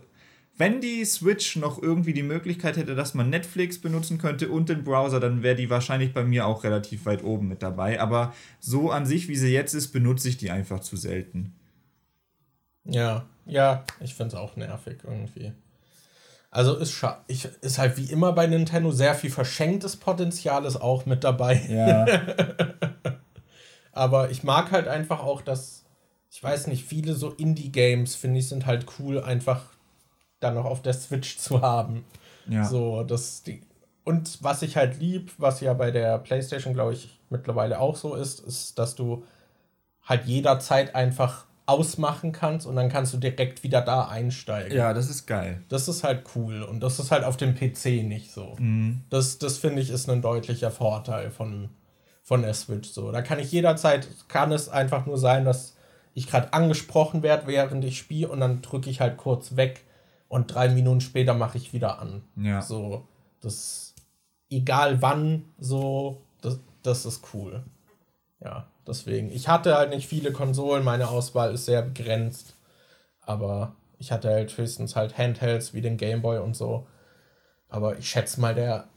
[SPEAKER 2] wenn die Switch noch irgendwie die Möglichkeit hätte, dass man Netflix benutzen könnte und den Browser, dann wäre die wahrscheinlich bei mir auch relativ weit oben mit dabei. Aber so an sich, wie sie jetzt ist, benutze ich die einfach zu selten.
[SPEAKER 1] Ja, ja, ich finde es auch nervig irgendwie. Also ist, ich, ist halt wie immer bei Nintendo sehr viel verschenktes Potenzial ist auch mit dabei. Ja. Aber ich mag halt einfach auch, dass ich weiß nicht, viele so Indie-Games, finde ich, sind halt cool, einfach dann noch auf der Switch zu haben. Ja. So, das, die, und was ich halt lieb, was ja bei der PlayStation, glaube ich, mittlerweile auch so ist, ist, dass du halt jederzeit einfach ausmachen kannst und dann kannst du direkt wieder da einsteigen.
[SPEAKER 2] Ja, das ist geil.
[SPEAKER 1] Das ist halt cool und das ist halt auf dem PC nicht so. Mhm. Das, das finde ich ist ein deutlicher Vorteil von, von der Switch so. Da kann ich jederzeit, kann es einfach nur sein, dass ich gerade angesprochen werde, während ich spiele und dann drücke ich halt kurz weg und drei Minuten später mache ich wieder an. Ja. So, das egal wann, so, das, das ist cool. Ja, deswegen. Ich hatte halt nicht viele Konsolen, meine Auswahl ist sehr begrenzt. Aber ich hatte halt höchstens halt Handhelds wie den Gameboy und so. Aber ich schätze mal, der,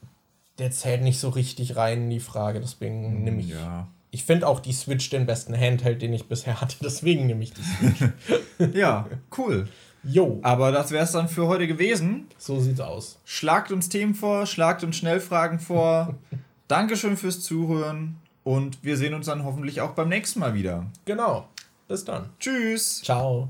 [SPEAKER 1] der zählt nicht so richtig rein in die Frage. Deswegen hm, nehme ich. Ja. Ich finde auch die Switch den besten Handheld, den ich bisher hatte. Deswegen nehme ich die
[SPEAKER 2] Switch. ja, cool. Jo. Aber das wäre es dann für heute gewesen.
[SPEAKER 1] So sieht's aus.
[SPEAKER 2] Schlagt uns Themen vor, schlagt uns Schnellfragen vor. Dankeschön fürs Zuhören und wir sehen uns dann hoffentlich auch beim nächsten Mal wieder.
[SPEAKER 1] Genau. Bis dann.
[SPEAKER 2] Tschüss.
[SPEAKER 1] Ciao.